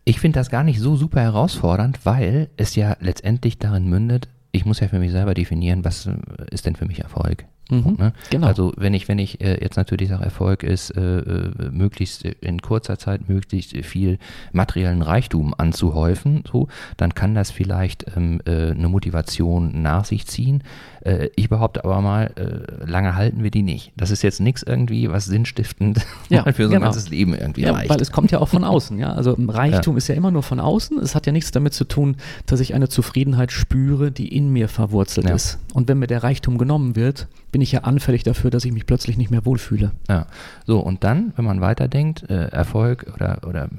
Ich finde das gar nicht so super herausfordernd, weil es ja letztendlich darin mündet, ich muss ja für mich selber definieren, was ist denn für mich Erfolg? Mhm, ne? genau. Also wenn ich, wenn ich äh, jetzt natürlich sage, Erfolg ist, äh, äh, möglichst in kurzer Zeit möglichst viel materiellen Reichtum anzuhäufen, so, dann kann das vielleicht ähm, äh, eine Motivation nach sich ziehen. Äh, ich behaupte aber mal, äh, lange halten wir die nicht. Das ist jetzt nichts irgendwie, was sinnstiftend ja, für so genau. ein ganzes Leben irgendwie ja, reicht. Weil es kommt ja auch von außen, ja. Also Reichtum ja. ist ja immer nur von außen. Es hat ja nichts damit zu tun, dass ich eine Zufriedenheit spüre, die in mir verwurzelt ja. ist. Und wenn mir der Reichtum genommen wird, bin ich ja anfällig dafür, dass ich mich plötzlich nicht mehr wohlfühle. Ja, so und dann, wenn man weiterdenkt, äh, Erfolg oder, oder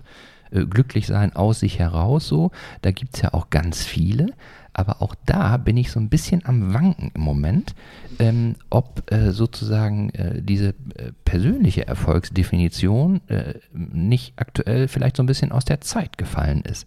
äh, glücklich sein aus sich heraus, so, da gibt es ja auch ganz viele. Aber auch da bin ich so ein bisschen am Wanken im Moment, ähm, ob äh, sozusagen äh, diese äh, persönliche Erfolgsdefinition äh, nicht aktuell vielleicht so ein bisschen aus der Zeit gefallen ist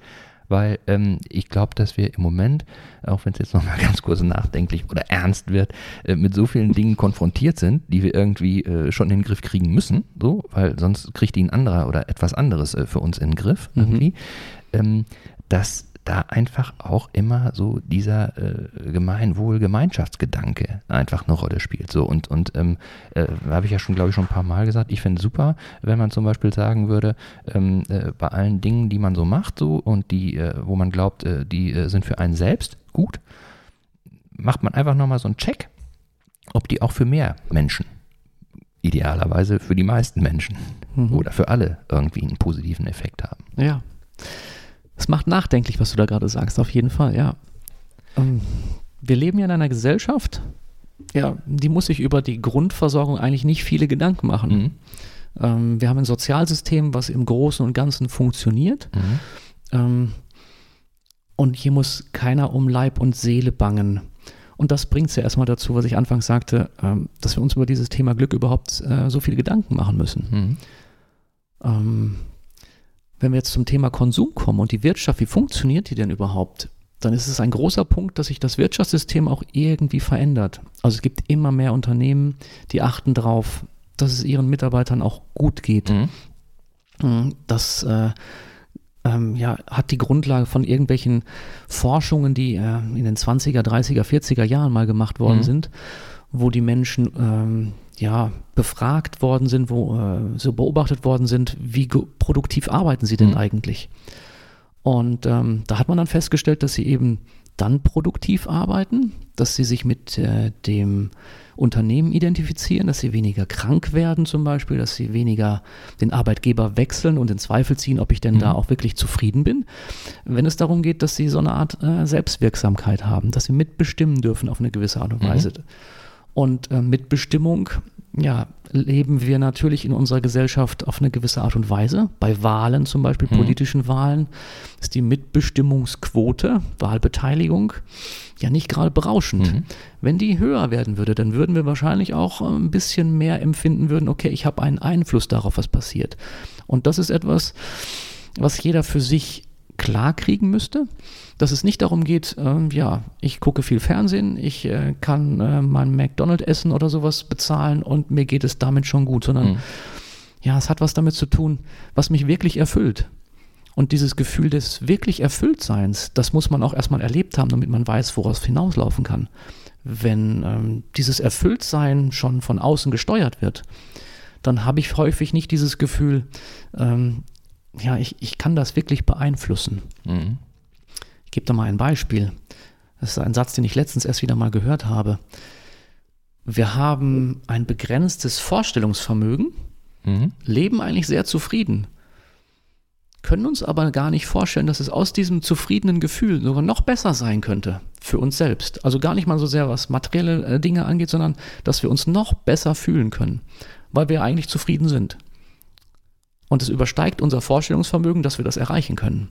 weil ähm, ich glaube, dass wir im Moment, auch wenn es jetzt nochmal ganz kurz nachdenklich oder ernst wird, äh, mit so vielen Dingen konfrontiert sind, die wir irgendwie äh, schon in den Griff kriegen müssen, so, weil sonst kriegt die ein anderer oder etwas anderes äh, für uns in den Griff mhm. irgendwie, mhm. ähm, dass da einfach auch immer so dieser äh, Gemeinwohl-Gemeinschaftsgedanke einfach eine Rolle spielt. So und, und ähm, äh, habe ich ja schon, glaube ich, schon ein paar Mal gesagt, ich finde es super, wenn man zum Beispiel sagen würde, ähm, äh, bei allen Dingen, die man so macht, so und die, äh, wo man glaubt, äh, die äh, sind für einen selbst gut, macht man einfach nochmal so einen Check, ob die auch für mehr Menschen idealerweise für die meisten Menschen mhm. oder für alle irgendwie einen positiven Effekt haben. Ja. Es macht nachdenklich, was du da gerade sagst, auf jeden Fall, ja. Ähm, wir leben ja in einer Gesellschaft, ja, die muss sich über die Grundversorgung eigentlich nicht viele Gedanken machen. Mhm. Ähm, wir haben ein Sozialsystem, was im Großen und Ganzen funktioniert. Mhm. Ähm, und hier muss keiner um Leib und Seele bangen. Und das bringt es ja erstmal dazu, was ich anfangs sagte, ähm, dass wir uns über dieses Thema Glück überhaupt äh, so viele Gedanken machen müssen. Mhm. Wenn wir jetzt zum Thema Konsum kommen und die Wirtschaft, wie funktioniert die denn überhaupt? Dann ist es ein großer Punkt, dass sich das Wirtschaftssystem auch irgendwie verändert. Also es gibt immer mehr Unternehmen, die achten darauf, dass es ihren Mitarbeitern auch gut geht. Mhm. mhm. Das äh, ähm, ja, hat die Grundlage von irgendwelchen Forschungen, die äh, in den 20er, 30er, 40er Jahren mal gemacht worden mhm. sind, wo die Menschen ähm, ja, befragt worden sind, wo äh, so beobachtet worden sind, wie produktiv arbeiten sie denn mhm. eigentlich? Und ähm, da hat man dann festgestellt, dass sie eben dann produktiv arbeiten, dass sie sich mit äh, dem Unternehmen identifizieren, dass sie weniger krank werden zum Beispiel, dass sie weniger den Arbeitgeber wechseln und in Zweifel ziehen, ob ich denn mhm. da auch wirklich zufrieden bin. Wenn es darum geht, dass sie so eine Art äh, Selbstwirksamkeit haben, dass sie mitbestimmen dürfen auf eine gewisse Art und mhm. Weise. Mhm. Und äh, Mitbestimmung ja, leben wir natürlich in unserer Gesellschaft auf eine gewisse Art und Weise. Bei Wahlen, zum Beispiel hm. politischen Wahlen, ist die Mitbestimmungsquote, Wahlbeteiligung, ja nicht gerade berauschend. Mhm. Wenn die höher werden würde, dann würden wir wahrscheinlich auch ein bisschen mehr empfinden würden, okay, ich habe einen Einfluss darauf, was passiert. Und das ist etwas, was jeder für sich klar kriegen müsste dass es nicht darum geht, äh, ja, ich gucke viel Fernsehen, ich äh, kann äh, mein McDonald's essen oder sowas bezahlen und mir geht es damit schon gut, sondern mhm. ja, es hat was damit zu tun, was mich wirklich erfüllt. Und dieses Gefühl des wirklich Erfülltseins, das muss man auch erstmal erlebt haben, damit man weiß, woraus es hinauslaufen kann. Wenn ähm, dieses Erfülltsein schon von außen gesteuert wird, dann habe ich häufig nicht dieses Gefühl, ähm, ja, ich, ich kann das wirklich beeinflussen. Mhm gebe da mal ein Beispiel. Das ist ein Satz, den ich letztens erst wieder mal gehört habe. Wir haben ein begrenztes Vorstellungsvermögen, mhm. leben eigentlich sehr zufrieden, können uns aber gar nicht vorstellen, dass es aus diesem zufriedenen Gefühl sogar noch besser sein könnte für uns selbst. Also gar nicht mal so sehr, was materielle äh, Dinge angeht, sondern dass wir uns noch besser fühlen können, weil wir eigentlich zufrieden sind. Und es übersteigt unser Vorstellungsvermögen, dass wir das erreichen können.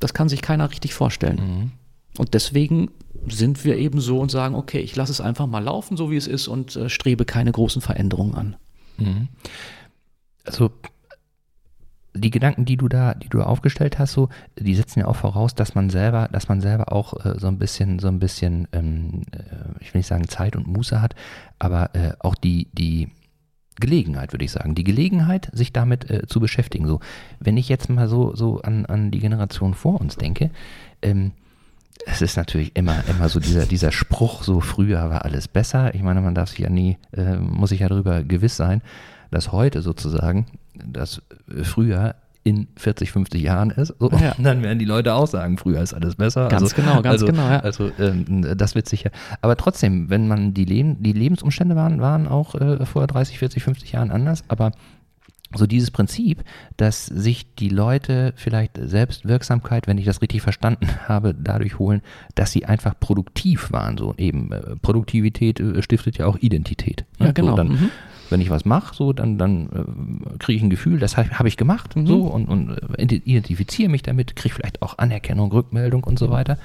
Das kann sich keiner richtig vorstellen. Mhm. Und deswegen sind wir eben so und sagen, okay, ich lasse es einfach mal laufen, so wie es ist und äh, strebe keine großen Veränderungen an. Mhm. Also die Gedanken, die du da, die du aufgestellt hast, so, die setzen ja auch voraus, dass man selber, dass man selber auch äh, so ein bisschen, so ein bisschen, ähm, äh, ich will nicht sagen Zeit und Muße hat, aber äh, auch die, die Gelegenheit, würde ich sagen. Die Gelegenheit, sich damit äh, zu beschäftigen. So, wenn ich jetzt mal so, so an, an die Generation vor uns denke, ähm, es ist natürlich immer, immer so dieser, dieser Spruch, so früher war alles besser. Ich meine, man darf sich ja nie, äh, muss sich ja darüber gewiss sein, dass heute sozusagen, dass früher in 40, 50 Jahren ist. So, ja. Dann werden die Leute auch sagen, früher ist alles besser. Ganz also, genau, ganz also, genau. Ja. Also ähm, das wird sicher. Aber trotzdem, wenn man die, Leben, die Lebensumstände waren, waren auch äh, vor 30, 40, 50 Jahren anders. Aber so dieses Prinzip, dass sich die Leute vielleicht Selbstwirksamkeit, wenn ich das richtig verstanden habe, dadurch holen, dass sie einfach produktiv waren. So eben äh, Produktivität äh, stiftet ja auch Identität. Ne? Ja, genau. So, dann, mhm wenn ich was mache, so, dann, dann äh, kriege ich ein Gefühl, das habe hab ich gemacht, mhm. so, und, und äh, identifiziere mich damit, kriege vielleicht auch Anerkennung, Rückmeldung und so weiter.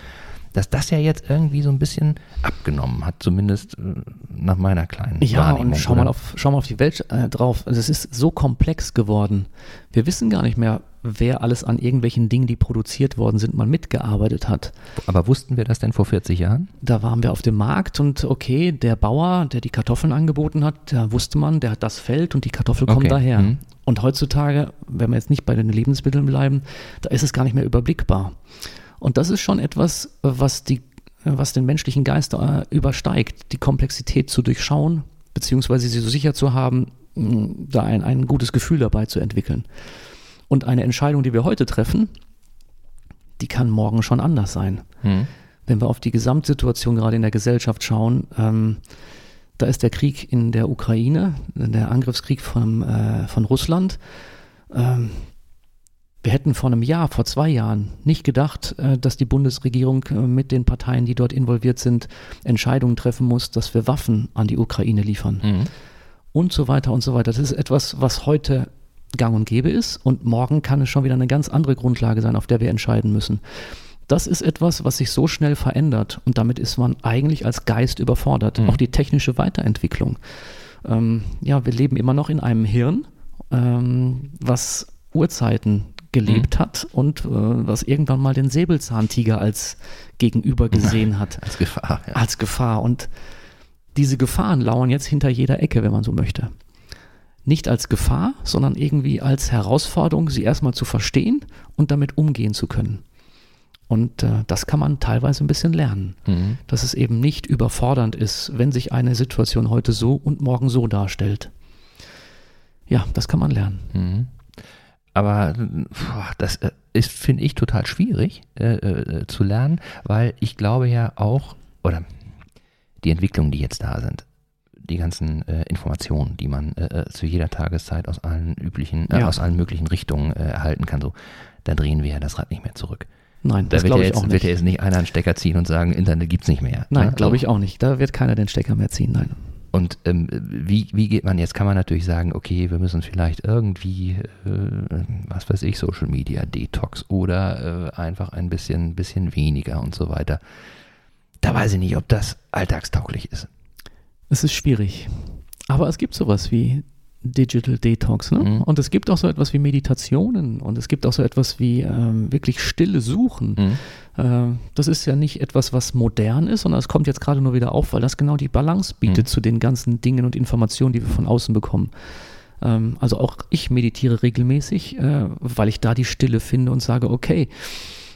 Dass das ja jetzt irgendwie so ein bisschen abgenommen hat, zumindest äh, nach meiner kleinen ja, Wahrnehmung. Ja, und schau mal, auf, schau mal auf die Welt äh, drauf. Also es ist so komplex geworden. Wir wissen gar nicht mehr, wer alles an irgendwelchen Dingen, die produziert worden sind, mal mitgearbeitet hat. Aber wussten wir das denn vor 40 Jahren? Da waren wir auf dem Markt und okay, der Bauer, der die Kartoffeln angeboten hat, da wusste man, der hat das Feld und die Kartoffel kommen okay. daher. Mhm. Und heutzutage, wenn wir jetzt nicht bei den Lebensmitteln bleiben, da ist es gar nicht mehr überblickbar. Und das ist schon etwas, was die was den menschlichen Geist äh, übersteigt, die Komplexität zu durchschauen, beziehungsweise sie so sicher zu haben, da ein, ein gutes Gefühl dabei zu entwickeln. Und eine Entscheidung, die wir heute treffen, die kann morgen schon anders sein. Mhm. Wenn wir auf die Gesamtsituation gerade in der Gesellschaft schauen, ähm, da ist der Krieg in der Ukraine, der Angriffskrieg von, äh, von Russland. Ähm, wir hätten vor einem Jahr, vor zwei Jahren nicht gedacht, äh, dass die Bundesregierung äh, mit den Parteien, die dort involviert sind, Entscheidungen treffen muss, dass wir Waffen an die Ukraine liefern. Mhm. Und so weiter und so weiter. Das ist etwas, was heute gang und gäbe ist und morgen kann es schon wieder eine ganz andere Grundlage sein, auf der wir entscheiden müssen. Das ist etwas, was sich so schnell verändert und damit ist man eigentlich als Geist überfordert. Mhm. Auch die technische Weiterentwicklung. Ähm, ja, wir leben immer noch in einem Hirn, ähm, was Urzeiten gelebt mhm. hat und äh, was irgendwann mal den Säbelzahntiger als Gegenüber gesehen hat. als Gefahr. Ja. Als Gefahr. Und diese Gefahren lauern jetzt hinter jeder Ecke, wenn man so möchte nicht als Gefahr, sondern irgendwie als Herausforderung, sie erstmal zu verstehen und damit umgehen zu können. Und äh, das kann man teilweise ein bisschen lernen, mhm. dass es eben nicht überfordernd ist, wenn sich eine Situation heute so und morgen so darstellt. Ja, das kann man lernen. Mhm. Aber boah, das äh, ist, finde ich, total schwierig äh, äh, zu lernen, weil ich glaube ja auch, oder die Entwicklungen, die jetzt da sind, die ganzen äh, Informationen, die man äh, äh zu jeder Tageszeit aus allen üblichen, äh, ja. aus allen möglichen Richtungen äh, erhalten kann, so, da drehen wir ja das Rad nicht mehr zurück. Nein, da das wird, ja jetzt, wird ja jetzt nicht einer einen Stecker ziehen und sagen, Internet gibt es nicht mehr. Nein, ne? glaube ich auch nicht. Da wird keiner den Stecker mehr ziehen, nein. Und ähm, wie, wie geht man jetzt? Kann man natürlich sagen, okay, wir müssen vielleicht irgendwie, äh, was weiß ich, Social Media Detox oder äh, einfach ein bisschen, bisschen weniger und so weiter. Da weiß ich nicht, ob das alltagstauglich ist. Es ist schwierig. Aber es gibt sowas wie Digital Detox. Ne? Mhm. Und es gibt auch so etwas wie Meditationen und es gibt auch so etwas wie ähm, wirklich stille Suchen. Mhm. Äh, das ist ja nicht etwas, was modern ist, sondern es kommt jetzt gerade nur wieder auf, weil das genau die Balance bietet mhm. zu den ganzen Dingen und Informationen, die wir von außen bekommen. Ähm, also auch ich meditiere regelmäßig, äh, weil ich da die Stille finde und sage, okay,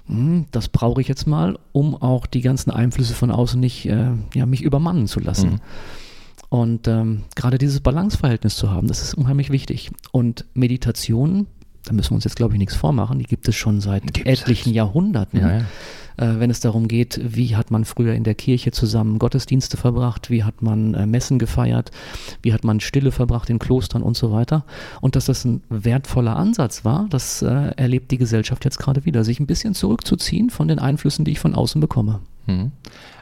hm, das brauche ich jetzt mal, um auch die ganzen Einflüsse von außen nicht, äh, ja, mich übermannen zu lassen. Und ähm, gerade dieses Balanceverhältnis zu haben, das ist unheimlich wichtig. Und Meditation, da müssen wir uns jetzt, glaube ich, nichts vormachen, die gibt es schon seit gibt etlichen es. Jahrhunderten. Ja, ja. Äh, wenn es darum geht, wie hat man früher in der Kirche zusammen Gottesdienste verbracht, wie hat man äh, Messen gefeiert, wie hat man Stille verbracht in Klostern und so weiter. Und dass das ein wertvoller Ansatz war, das äh, erlebt die Gesellschaft jetzt gerade wieder, sich ein bisschen zurückzuziehen von den Einflüssen, die ich von außen bekomme. Hm.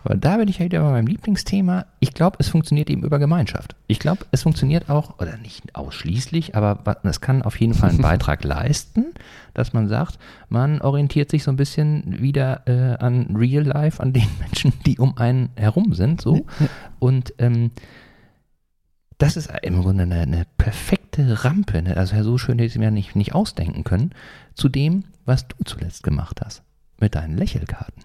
Aber da bin ich ja wieder bei meinem Lieblingsthema. Ich glaube, es funktioniert eben über Gemeinschaft. Ich glaube, es funktioniert auch, oder nicht ausschließlich, aber es kann auf jeden Fall einen Beitrag leisten, dass man sagt, man orientiert sich so ein bisschen wieder äh, an Real Life, an den Menschen, die um einen herum sind. So. Und ähm, das ist im Grunde eine, eine perfekte Rampe, ne? also so schön hätte ich es mir nicht, nicht ausdenken können, zu dem, was du zuletzt gemacht hast mit deinen Lächelkarten.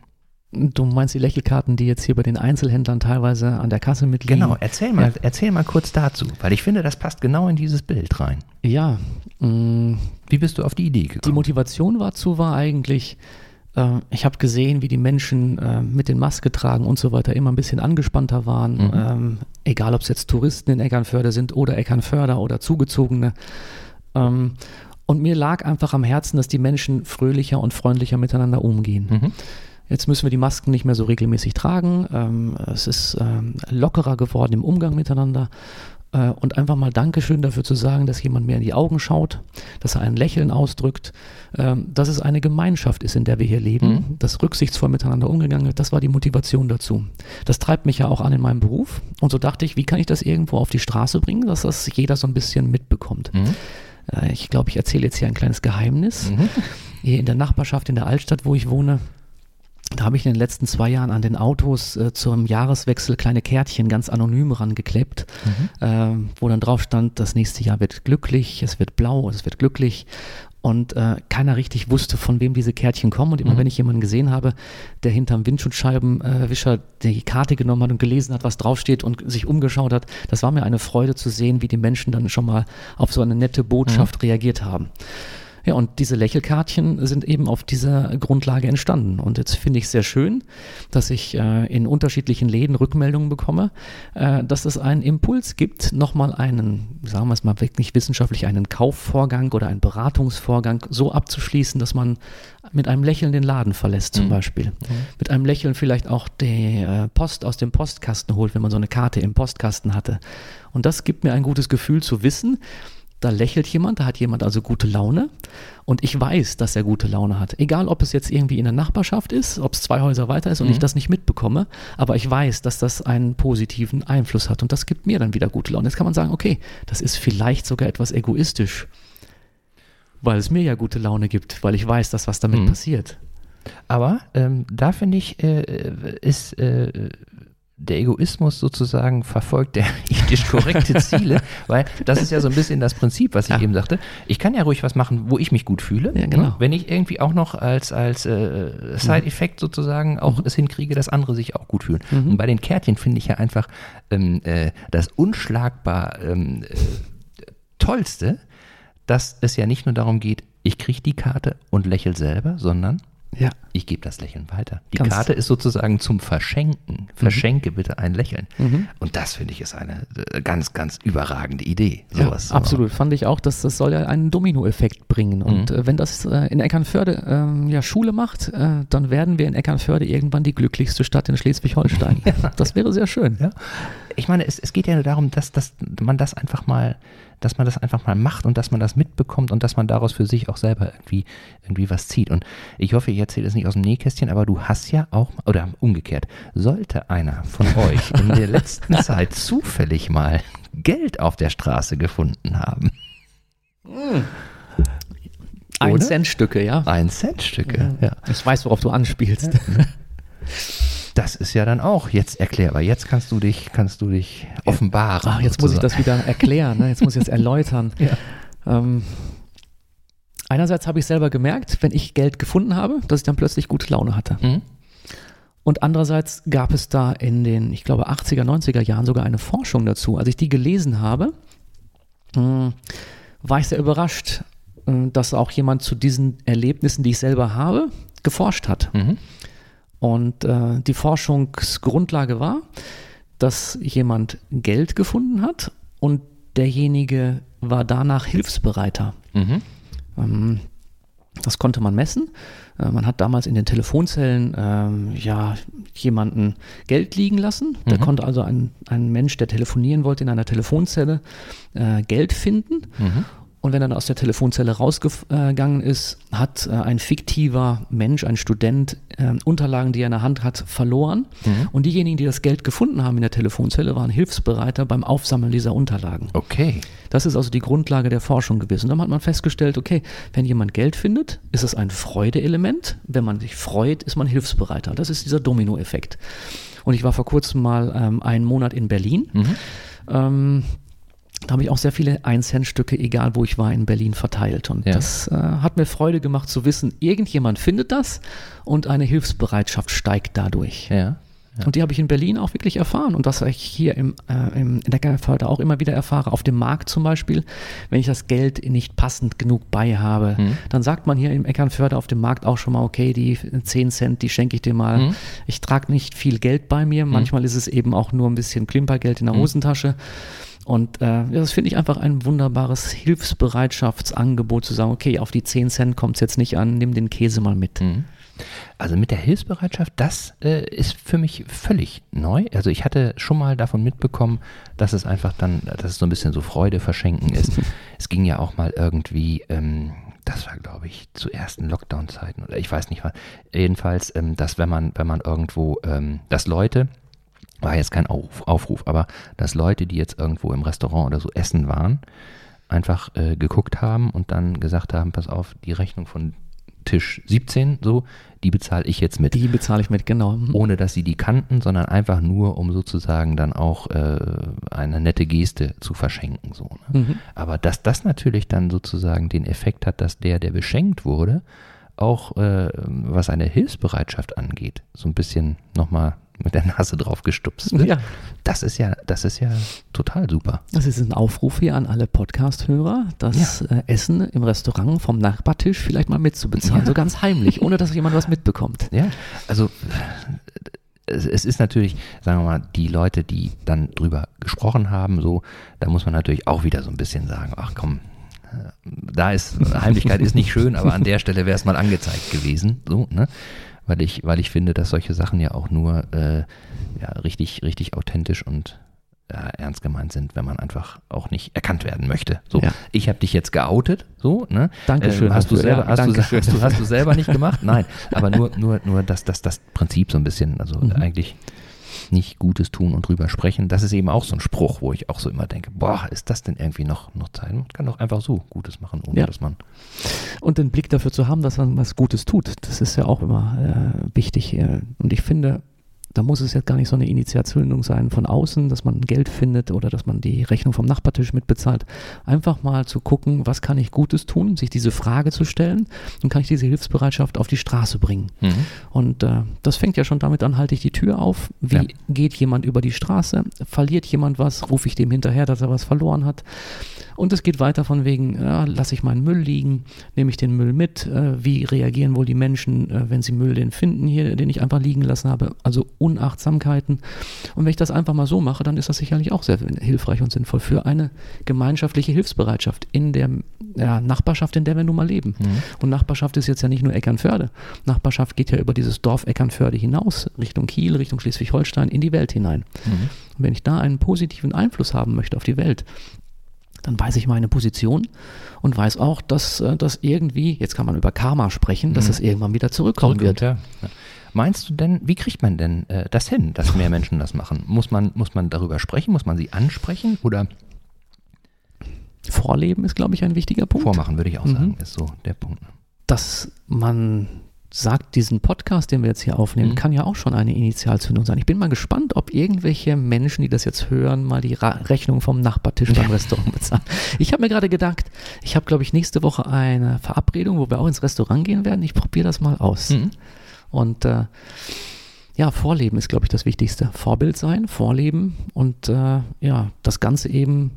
Du meinst die Lächelkarten, die jetzt hier bei den Einzelhändlern teilweise an der Kasse mitliegen? Genau, erzähl mal, ja. erzähl mal kurz dazu, weil ich finde, das passt genau in dieses Bild rein. Ja. Mh, mm, Wie bist du auf die Idee gekommen? Die Motivation dazu war eigentlich, äh, ich habe gesehen, wie die Menschen äh, mit den Maske tragen und so weiter immer ein bisschen angespannter waren. Mhm. Ähm, egal, ob es jetzt Touristen in Eckernförde sind oder Eckernförder oder Zugezogene. Ähm, und mir lag einfach am Herzen, dass die Menschen fröhlicher und freundlicher miteinander umgehen. Mhm. Jetzt müssen wir die Masken nicht mehr so regelmäßig tragen. Ähm, es ist ähm, lockerer geworden im Umgang miteinander. Äh, und einfach mal Dankeschön dafür zu sagen, dass jemand mir in die Augen schaut, dass er ein Lächeln ausdrückt, ähm, dass es eine Gemeinschaft ist, in der wir hier leben, mhm. dass rücksichtsvoll miteinander umgegangen wird. Das war die Motivation dazu. Das treibt mich ja auch an in meinem Beruf. Und so dachte ich, wie kann ich das irgendwo auf die Straße bringen, dass das jeder so ein bisschen mitbekommt. Mhm. Äh, ich glaube, ich erzähle jetzt hier ein kleines Geheimnis. Mhm. Hier in der Nachbarschaft in der Altstadt, wo ich wohne, da habe ich in den letzten zwei Jahren an den Autos äh, zum Jahreswechsel kleine Kärtchen ganz anonym rangeklebt, mhm. äh, wo dann drauf stand, das nächste Jahr wird glücklich, es wird blau, es wird glücklich. Und äh, keiner richtig wusste, von wem diese Kärtchen kommen. Und immer mhm. wenn ich jemanden gesehen habe, der hinterm Windschutzscheibenwischer äh, die Karte genommen hat und gelesen hat, was draufsteht und sich umgeschaut hat, das war mir eine Freude zu sehen, wie die Menschen dann schon mal auf so eine nette Botschaft mhm. reagiert haben. Ja, und diese Lächelkärtchen sind eben auf dieser Grundlage entstanden. Und jetzt finde ich es sehr schön, dass ich äh, in unterschiedlichen Läden Rückmeldungen bekomme, äh, dass es einen Impuls gibt, nochmal einen, sagen wir es mal wirklich wissenschaftlich, einen Kaufvorgang oder einen Beratungsvorgang so abzuschließen, dass man mit einem Lächeln den Laden verlässt zum mhm. Beispiel. Mhm. Mit einem Lächeln vielleicht auch die äh, Post aus dem Postkasten holt, wenn man so eine Karte im Postkasten hatte. Und das gibt mir ein gutes Gefühl zu wissen, da lächelt jemand, da hat jemand also gute Laune und ich weiß, dass er gute Laune hat. Egal, ob es jetzt irgendwie in der Nachbarschaft ist, ob es zwei Häuser weiter ist und mhm. ich das nicht mitbekomme, aber ich weiß, dass das einen positiven Einfluss hat und das gibt mir dann wieder gute Laune. Jetzt kann man sagen, okay, das ist vielleicht sogar etwas egoistisch, weil es mir ja gute Laune gibt, weil ich weiß, dass was damit mhm. passiert. Aber ähm, da finde ich, äh, ist äh, der Egoismus sozusagen verfolgt der ethisch korrekte Ziele, weil das ist ja so ein bisschen das Prinzip, was ich ja. eben sagte. Ich kann ja ruhig was machen, wo ich mich gut fühle. Ja, genau. Wenn ich irgendwie auch noch als, als äh, Side-Effekt sozusagen auch mhm. es hinkriege, dass andere sich auch gut fühlen. Mhm. Und bei den Kärtchen finde ich ja einfach ähm, äh, das unschlagbar ähm, äh, Tollste, dass es ja nicht nur darum geht, ich kriege die Karte und lächel selber, sondern Ja. Ich gebe das Lächeln weiter. Die Ganz- Karte ist sozusagen zum Verschenken. Verschenke bitte ein Lächeln. Mhm. Und das finde ich ist eine äh, ganz, ganz überragende Idee. Ja, Sowas. absolut. Fand ich auch, dass das soll ja einen Dominoeffekt bringen. Und Mhm. äh, wenn das äh, in Eckernförde ähm, ja Schule macht, äh, dann werden wir in Eckernförde irgendwann die glücklichste Stadt in Schleswig-Holstein. Das wäre sehr schön. Ja. Ich meine, es, es geht ja nur darum, dass, dass man das einfach mal, dass man das einfach mal macht und dass man das mitbekommt und dass man daraus für sich auch selber irgendwie, irgendwie was zieht. Und ich hoffe, ich erzähle es nicht aus dem Nähkästchen, aber du hast ja auch, oder umgekehrt, sollte einer von euch in der letzten Zeit zufällig mal Geld auf der Straße gefunden haben. Ein Oder? Cent Stücke, ja. Ein Centstücke, ja. Ich weiß, worauf du anspielst. Das ist ja dann auch jetzt erklärbar. Jetzt kannst du dich, kannst du dich offenbaren. Ach, jetzt muss ich das wieder erklären. Ne? Jetzt muss ich das erläutern. Ja. Ähm, einerseits habe ich selber gemerkt, wenn ich Geld gefunden habe, dass ich dann plötzlich gute Laune hatte. Mhm. Und andererseits gab es da in den, ich glaube, 80er, 90er Jahren sogar eine Forschung dazu. Als ich die gelesen habe, mh, war ich sehr überrascht, äh, dass auch jemand zu diesen Erlebnissen, die ich selber habe, geforscht hat. Mhm. Und äh, die Forschungsgrundlage war, dass jemand Geld gefunden hat und derjenige war danach hilfsbereiter. Mhm. Ähm, das konnte man messen. Äh, man hat damals in den Telefonzellen ähm, ja, jemanden Geld liegen lassen. Mhm. konnte also ein, ein Mensch, der telefonieren wollte, in einer Telefonzelle äh, Geld finden. Mhm. Und wenn er dann aus der Telefonzelle rausgegangen ist, hat äh, ein fiktiver Mensch, ein Student, äh, Unterlagen, die er in der Hand hat, verloren. Mhm. Und diejenigen, die das Geld gefunden haben in der Telefonzelle, waren hilfsbereiter beim Aufsammeln dieser Unterlagen. Okay. Das ist also die Grundlage der Forschung gewesen. Dann hat man festgestellt, okay, wenn jemand Geld findet, ist es ein Freudeelement. Wenn man sich freut, ist man hilfsbereiter. Das ist dieser Dominoeffekt. Und ich war vor kurzem mal ähm, einen Monat in Berlin. Mhm. Ähm, da habe ich auch sehr viele 1-Cent-Stücke, egal wo ich war, in Berlin verteilt. Und Ja. das äh, hat mir Freude gemacht zu wissen, irgendjemand findet das und eine Hilfsbereitschaft steigt dadurch. Ja. Und die habe ich in Berlin auch wirklich erfahren. Und was ich hier im, äh, im in Neckarförde auch immer wieder erfahre, auf dem Markt zum Beispiel, wenn ich das Geld nicht passend genug bei habe, Mhm. dann sagt man hier im Eckernförde auf dem Markt auch schon mal, okay, die 10 Cent, die schenke ich dir mal. Mhm. Ich trage nicht viel Geld bei mir. Manchmal ist es eben auch nur ein bisschen Klimpergeld in der Mhm. Hosentasche. Und äh, das finde ich einfach ein wunderbares Hilfsbereitschaftsangebot zu sagen, okay, auf die 10 Cent kommt es jetzt nicht an, nimm den Käse mal mit. Mhm. Also mit der Hilfsbereitschaft, das äh, ist für mich völlig neu. Also ich hatte schon mal davon mitbekommen, dass es einfach dann, dass es so ein bisschen so Freude verschenken ist. es ging ja auch mal irgendwie, ähm, das war glaube ich zu ersten Lockdown-Zeiten oder ich weiß nicht was. Jedenfalls, ähm, dass wenn man, wenn man irgendwo, ähm, dass Leute, war jetzt kein Auf, Aufruf, aber dass Leute, die jetzt irgendwo im Restaurant oder so essen waren, einfach äh, geguckt haben und dann gesagt haben, pass auf, die Rechnung von Tisch 17, so, die bezahle ich jetzt mit. Die bezahle ich mit, genau. Mhm. Ohne dass sie die kannten, sondern einfach nur, um sozusagen dann auch äh, eine nette Geste zu verschenken. So, ne? Mhm. Aber dass das natürlich dann sozusagen den Effekt hat, dass der, der beschenkt wurde, auch äh, was eine Hilfsbereitschaft angeht, so ein bisschen nochmal mit der Nase drauf gestupst wird. Ja. Das ist ja, das ist ja total super. Das ist ein Aufruf hier an alle Podcast-Hörer, das äh, Essen im Restaurant vom Nachbartisch vielleicht mal mitzubezahlen, Ja. so ganz heimlich, ohne dass jemand was mitbekommt. Ja, also es, es ist natürlich, sagen wir mal, die Leute, die dann drüber gesprochen haben, so, da muss man natürlich auch wieder so ein bisschen sagen, ach komm, äh, da ist, Heimlichkeit ist nicht schön, aber an der Stelle wäre es mal angezeigt gewesen, so, ne? Weil ich, weil ich finde, dass solche Sachen ja auch nur äh, ja, richtig, richtig authentisch und ja, ernst gemeint sind, wenn man einfach auch nicht erkannt werden möchte. So, Ja. ich habe dich jetzt geoutet, so, ne? Dankeschön Ähm, hast du dafür, selber, ja, hast, du, Dankeschön hast, du, hast du selber nicht gemacht? Nein, aber nur, nur, nur dass das, das Prinzip so ein bisschen, also Mhm. eigentlich nicht Gutes tun und drüber sprechen. Das ist eben auch so ein Spruch, wo ich auch so immer denke, boah, ist das denn irgendwie noch, noch Zeit? Man kann doch einfach so Gutes machen, ohne Ja. dass man. Und den Blick dafür zu haben, dass man was Gutes tut, das ist ja auch immer äh, wichtig. Äh, und ich finde, da muss es jetzt gar nicht so eine Initialzündung sein von außen, dass man Geld findet oder dass man die Rechnung vom Nachbartisch mitbezahlt. Einfach mal zu gucken, was kann ich Gutes tun, sich diese Frage zu stellen und kann ich diese Hilfsbereitschaft auf die Straße bringen. Mhm. Und äh, das fängt ja schon damit an, halte ich die Tür auf, wie ja. geht jemand über die Straße, verliert jemand was, rufe ich dem hinterher, dass er was verloren hat. Und es geht weiter von wegen, ja, lasse ich meinen Müll liegen, nehme ich den Müll mit, äh, wie reagieren wohl die Menschen, äh, wenn sie Müll den finden hier, den ich einfach liegen lassen habe. Also Unachtsamkeiten. Und wenn ich das einfach mal so mache, dann ist das sicherlich auch sehr hilfreich und sinnvoll für eine gemeinschaftliche Hilfsbereitschaft in der ja, Nachbarschaft, in der wir nun mal leben. Mhm. Und Nachbarschaft ist jetzt ja nicht nur Eckernförde. Nachbarschaft geht ja über dieses Dorf Eckernförde hinaus, Richtung Kiel, Richtung Schleswig-Holstein, in die Welt hinein. Mhm. Und wenn ich da einen positiven Einfluss haben möchte auf die Welt, dann weiß ich meine Position und weiß auch, dass äh, das irgendwie, jetzt kann man über Karma sprechen, dass mhm. es irgendwann wieder zurückkommen wird. Ja. Meinst du denn, wie kriegt man denn äh, das hin, dass mehr Menschen das machen? Muss man, muss man darüber sprechen? Muss man sie ansprechen? Oder? Vorleben ist, glaube ich, ein wichtiger Punkt. Vormachen, würde ich auch sagen, mhm. ist so der Punkt. Dass man sagt, diesen Podcast, den wir jetzt hier aufnehmen, mhm. kann ja auch schon eine Initialzündung sein. Ich bin mal gespannt, ob irgendwelche Menschen, die das jetzt hören, mal die Ra Rechnung vom Nachbartisch beim Restaurant bezahlen. Ich habe mir gerade gedacht, ich habe, glaube ich, nächste Woche eine Verabredung, wo wir auch ins Restaurant gehen werden. Ich probiere das mal aus. Mhm. Und äh, ja, Vorleben ist, glaube ich, das Wichtigste. Vorbild sein, Vorleben und äh, ja, das Ganze eben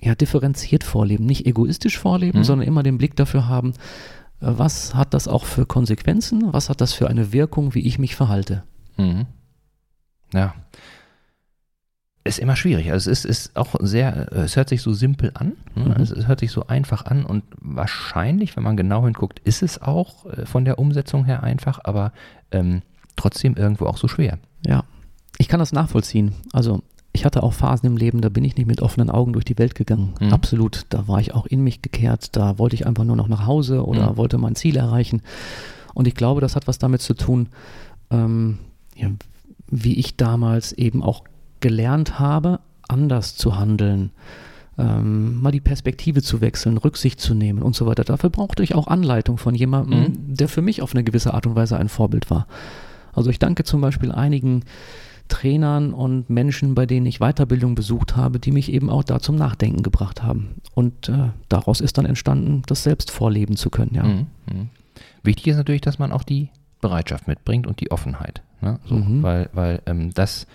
ja, differenziert vorleben. Nicht egoistisch vorleben, mhm. sondern immer den Blick dafür haben, was hat das auch für Konsequenzen? Was hat das für eine Wirkung, wie ich mich verhalte? Mhm. Ja. Ist immer schwierig. Also es ist, ist auch sehr, es hört sich so simpel an, ne? mhm. es, es, hört sich so einfach an und wahrscheinlich, wenn man genau hinguckt, ist es auch äh, von der Umsetzung her einfach, aber ähm, trotzdem irgendwo auch so schwer. Ja, ich kann das nachvollziehen. Also ich hatte auch Phasen im Leben, da bin ich nicht mit offenen Augen durch die Welt gegangen. Mhm. Absolut. Da war ich auch in mich gekehrt. Da wollte ich einfach nur noch nach Hause oder mhm. wollte mein Ziel erreichen. Und ich glaube, das hat was damit zu tun, ähm, ja, wie ich damals eben auch gelernt habe, anders zu handeln. Ähm, mal die Perspektive zu wechseln, Rücksicht zu nehmen und so weiter. Dafür brauchte ich auch Anleitung von jemandem, mhm. der für mich auf eine gewisse Art und Weise ein Vorbild war. Also ich danke zum Beispiel einigen Trainern und Menschen, bei denen ich Weiterbildung besucht habe, die mich eben auch da zum Nachdenken gebracht haben. Und äh, daraus ist dann entstanden, das selbst vorleben zu können. Ja. Mhm. mhm. Wichtig ist natürlich, dass man auch die Bereitschaft mitbringt und die Offenheit. Ne? So, mhm. Weil, weil ähm, das,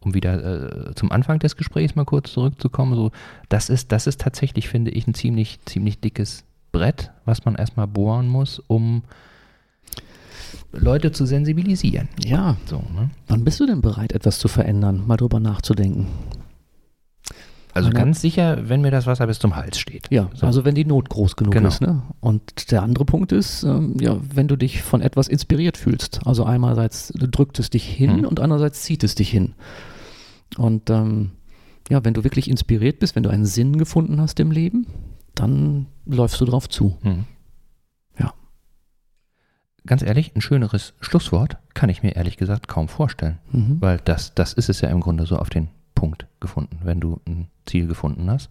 um wieder äh, zum Anfang des Gesprächs mal kurz zurückzukommen, so, das ist, das ist tatsächlich, finde ich, ein ziemlich, ziemlich dickes Brett, was man erstmal bohren muss, um Leute zu sensibilisieren. Ja. So, ne? Wann bist du denn bereit, etwas zu verändern, mal drüber nachzudenken? Also Meine, ganz sicher, wenn mir das Wasser bis zum Hals steht. Ja, so. also wenn die Not groß genug genau. ist. Ne? Und der andere Punkt ist, ähm, ja, wenn du dich von etwas inspiriert fühlst. Also einerseits drückt es dich hin hm. und andererseits zieht es dich hin. Und ähm, ja, wenn du wirklich inspiriert bist, wenn du einen Sinn gefunden hast im Leben, dann läufst du drauf zu. Hm ganz ehrlich, ein schöneres Schlusswort kann ich mir ehrlich gesagt kaum vorstellen. Mhm. Weil das, das ist es ja im Grunde so auf den Punkt gefunden. Wenn du ein Ziel gefunden hast,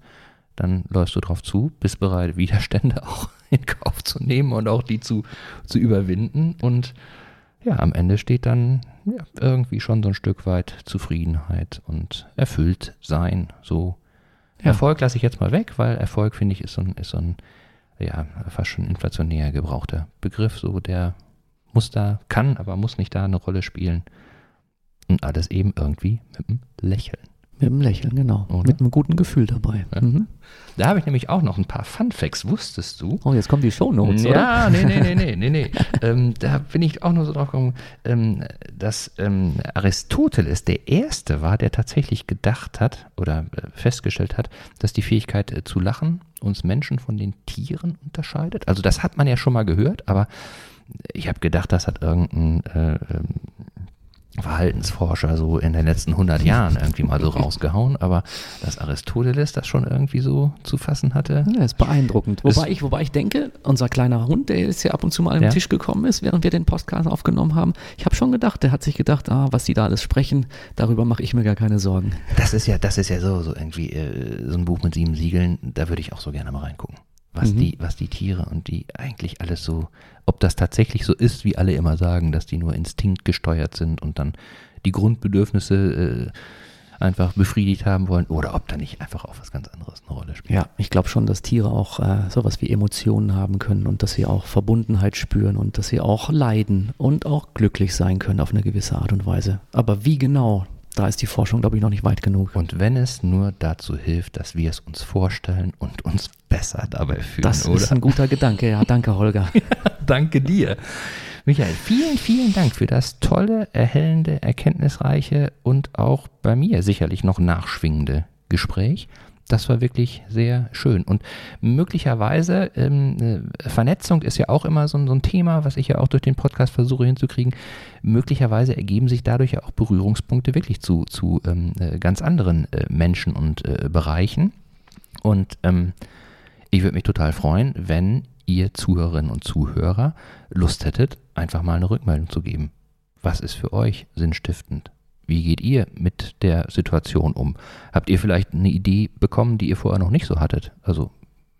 dann läufst du drauf zu, bist bereit, Widerstände auch in Kauf zu nehmen und auch die zu, zu überwinden. Und ja, am Ende steht dann ja, irgendwie schon so ein Stück weit Zufriedenheit und erfüllt sein. So ja. Erfolg lasse ich jetzt mal weg, weil Erfolg, finde ich, ist so ein, ist so ein ja, fast schon inflationär gebrauchter Begriff, so der muss da, kann, aber muss nicht da eine Rolle spielen. Und alles eben irgendwie mit einem Lächeln. Mit einem Lächeln, genau. Oder? Mit einem guten Gefühl dabei. Ja. Mhm. Da habe ich nämlich auch noch ein paar Fun Facts, wusstest du? Oh, jetzt kommen die Shownotes, ja, oder? Ja, nee, nee, nee, nee, nee, nee. ähm, da bin ich auch nur so drauf gekommen, ähm, dass ähm, Aristoteles der Erste war, der tatsächlich gedacht hat oder äh, festgestellt hat, dass die Fähigkeit äh, zu lachen uns Menschen von den Tieren unterscheidet. Also das hat man ja schon mal gehört, aber ich habe gedacht, das hat irgendein äh, ähm, Verhaltensforscher so in den letzten 100 Jahren irgendwie mal so rausgehauen, aber dass Aristoteles das schon irgendwie so zu fassen hatte. Ja, ist beeindruckend. Wobei, ist ich, wobei ich denke, unser kleiner Hund, der jetzt hier ab und zu mal am ja. Tisch gekommen ist, während wir den Podcast aufgenommen haben, ich habe schon gedacht, der hat sich gedacht, ah, was die da alles sprechen, darüber mache ich mir gar keine Sorgen. Das ist ja, das ist ja so, so irgendwie äh, so ein Buch mit sieben Siegeln, da würde ich auch so gerne mal reingucken was, mhm. die, was die Tiere und die eigentlich alles so, ob das tatsächlich so ist, wie alle immer sagen, dass die nur instinktgesteuert sind und dann die Grundbedürfnisse äh, einfach befriedigt haben wollen oder ob da nicht einfach auch was ganz anderes eine Rolle spielt. Ja, ich glaube schon, dass Tiere auch äh, sowas wie Emotionen haben können und dass sie auch Verbundenheit spüren und dass sie auch leiden und auch glücklich sein können auf eine gewisse Art und Weise. Aber wie genau, da ist die Forschung, glaube ich, noch nicht weit genug. Und wenn es nur dazu hilft, dass wir es uns vorstellen und uns besser dabei fühlen, das oder? ist ein guter Gedanke. Ja, danke, Holger. ja, danke dir. Michael, vielen, vielen Dank für das tolle, erhellende, erkenntnisreiche und auch bei mir sicherlich noch nachschwingende Gespräch. Das war wirklich sehr schön. Und möglicherweise, ähm, äh, Vernetzung ist ja auch immer so, so, ein Thema, was ich ja auch durch den Podcast versuche hinzukriegen. Möglicherweise ergeben sich dadurch ja auch Berührungspunkte wirklich zu, zu ähm, äh, ganz anderen äh, Menschen und äh, Bereichen. Und ähm, ich würde mich total freuen, wenn ihr Zuhörerinnen und Zuhörer Lust hättet, einfach mal eine Rückmeldung zu geben. Was ist für euch sinnstiftend? Wie geht ihr mit der Situation um? Habt ihr vielleicht eine Idee bekommen, die ihr vorher noch nicht so hattet? Also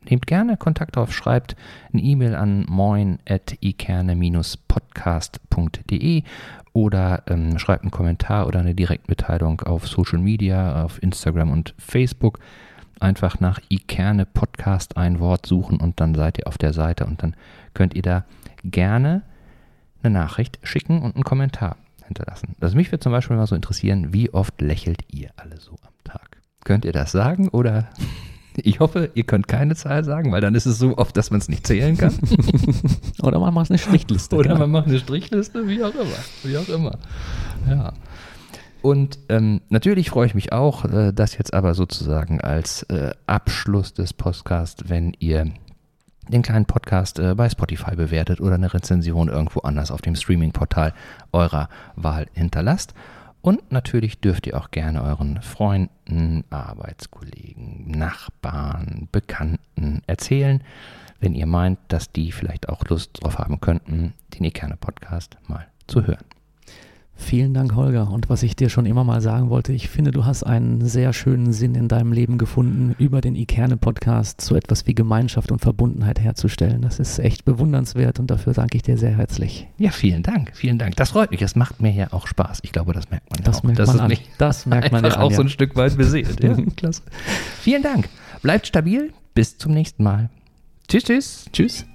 nehmt gerne Kontakt auf, schreibt eine E-Mail an moin.ikerne-podcast.de oder ähm, schreibt einen Kommentar oder eine Direktmitteilung auf Social Media, auf Instagram und Facebook. Einfach nach ikerne Podcast ein Wort suchen und dann seid ihr auf der Seite und dann könnt ihr da gerne eine Nachricht schicken und einen Kommentar hinterlassen. Also mich würde zum Beispiel mal so interessieren, wie oft lächelt ihr alle so am Tag? Könnt ihr das sagen oder ich hoffe, ihr könnt keine Zahl sagen, weil dann ist es so oft, dass man es nicht zählen kann. Oder man macht eine Strichliste. Oder man macht eine Strichliste, wie auch immer. Wie auch immer. Ja. Und ähm, natürlich freue ich mich auch, äh, das jetzt aber sozusagen als äh, Abschluss des Podcasts, wenn ihr den kleinen Podcast äh, bei Spotify bewertet oder eine Rezension irgendwo anders auf dem Streaming-Portal eurer Wahl hinterlasst. Und natürlich dürft ihr auch gerne euren Freunden, Arbeitskollegen, Nachbarn, Bekannten erzählen, wenn ihr meint, dass die vielleicht auch Lust drauf haben könnten, den Ikerne Podcast mal zu hören. Vielen Dank, Holger. Und was ich dir schon immer mal sagen wollte, ich finde, du hast einen sehr schönen Sinn in deinem Leben gefunden, über den Ikerne-Podcast so etwas wie Gemeinschaft und Verbundenheit herzustellen. Das ist echt bewundernswert und dafür danke ich dir sehr herzlich. Ja, vielen Dank. Vielen Dank. Das freut mich. Es macht mir ja auch Spaß. Ich glaube, das merkt man das ja auch. Merkt das man an. Das merkt man ja auch an, ja. so ein Stück weit beseelt. Ja, klasse. Vielen Dank. Bleibt stabil. Bis zum nächsten Mal. Tschüss, tschüss. Tschüss.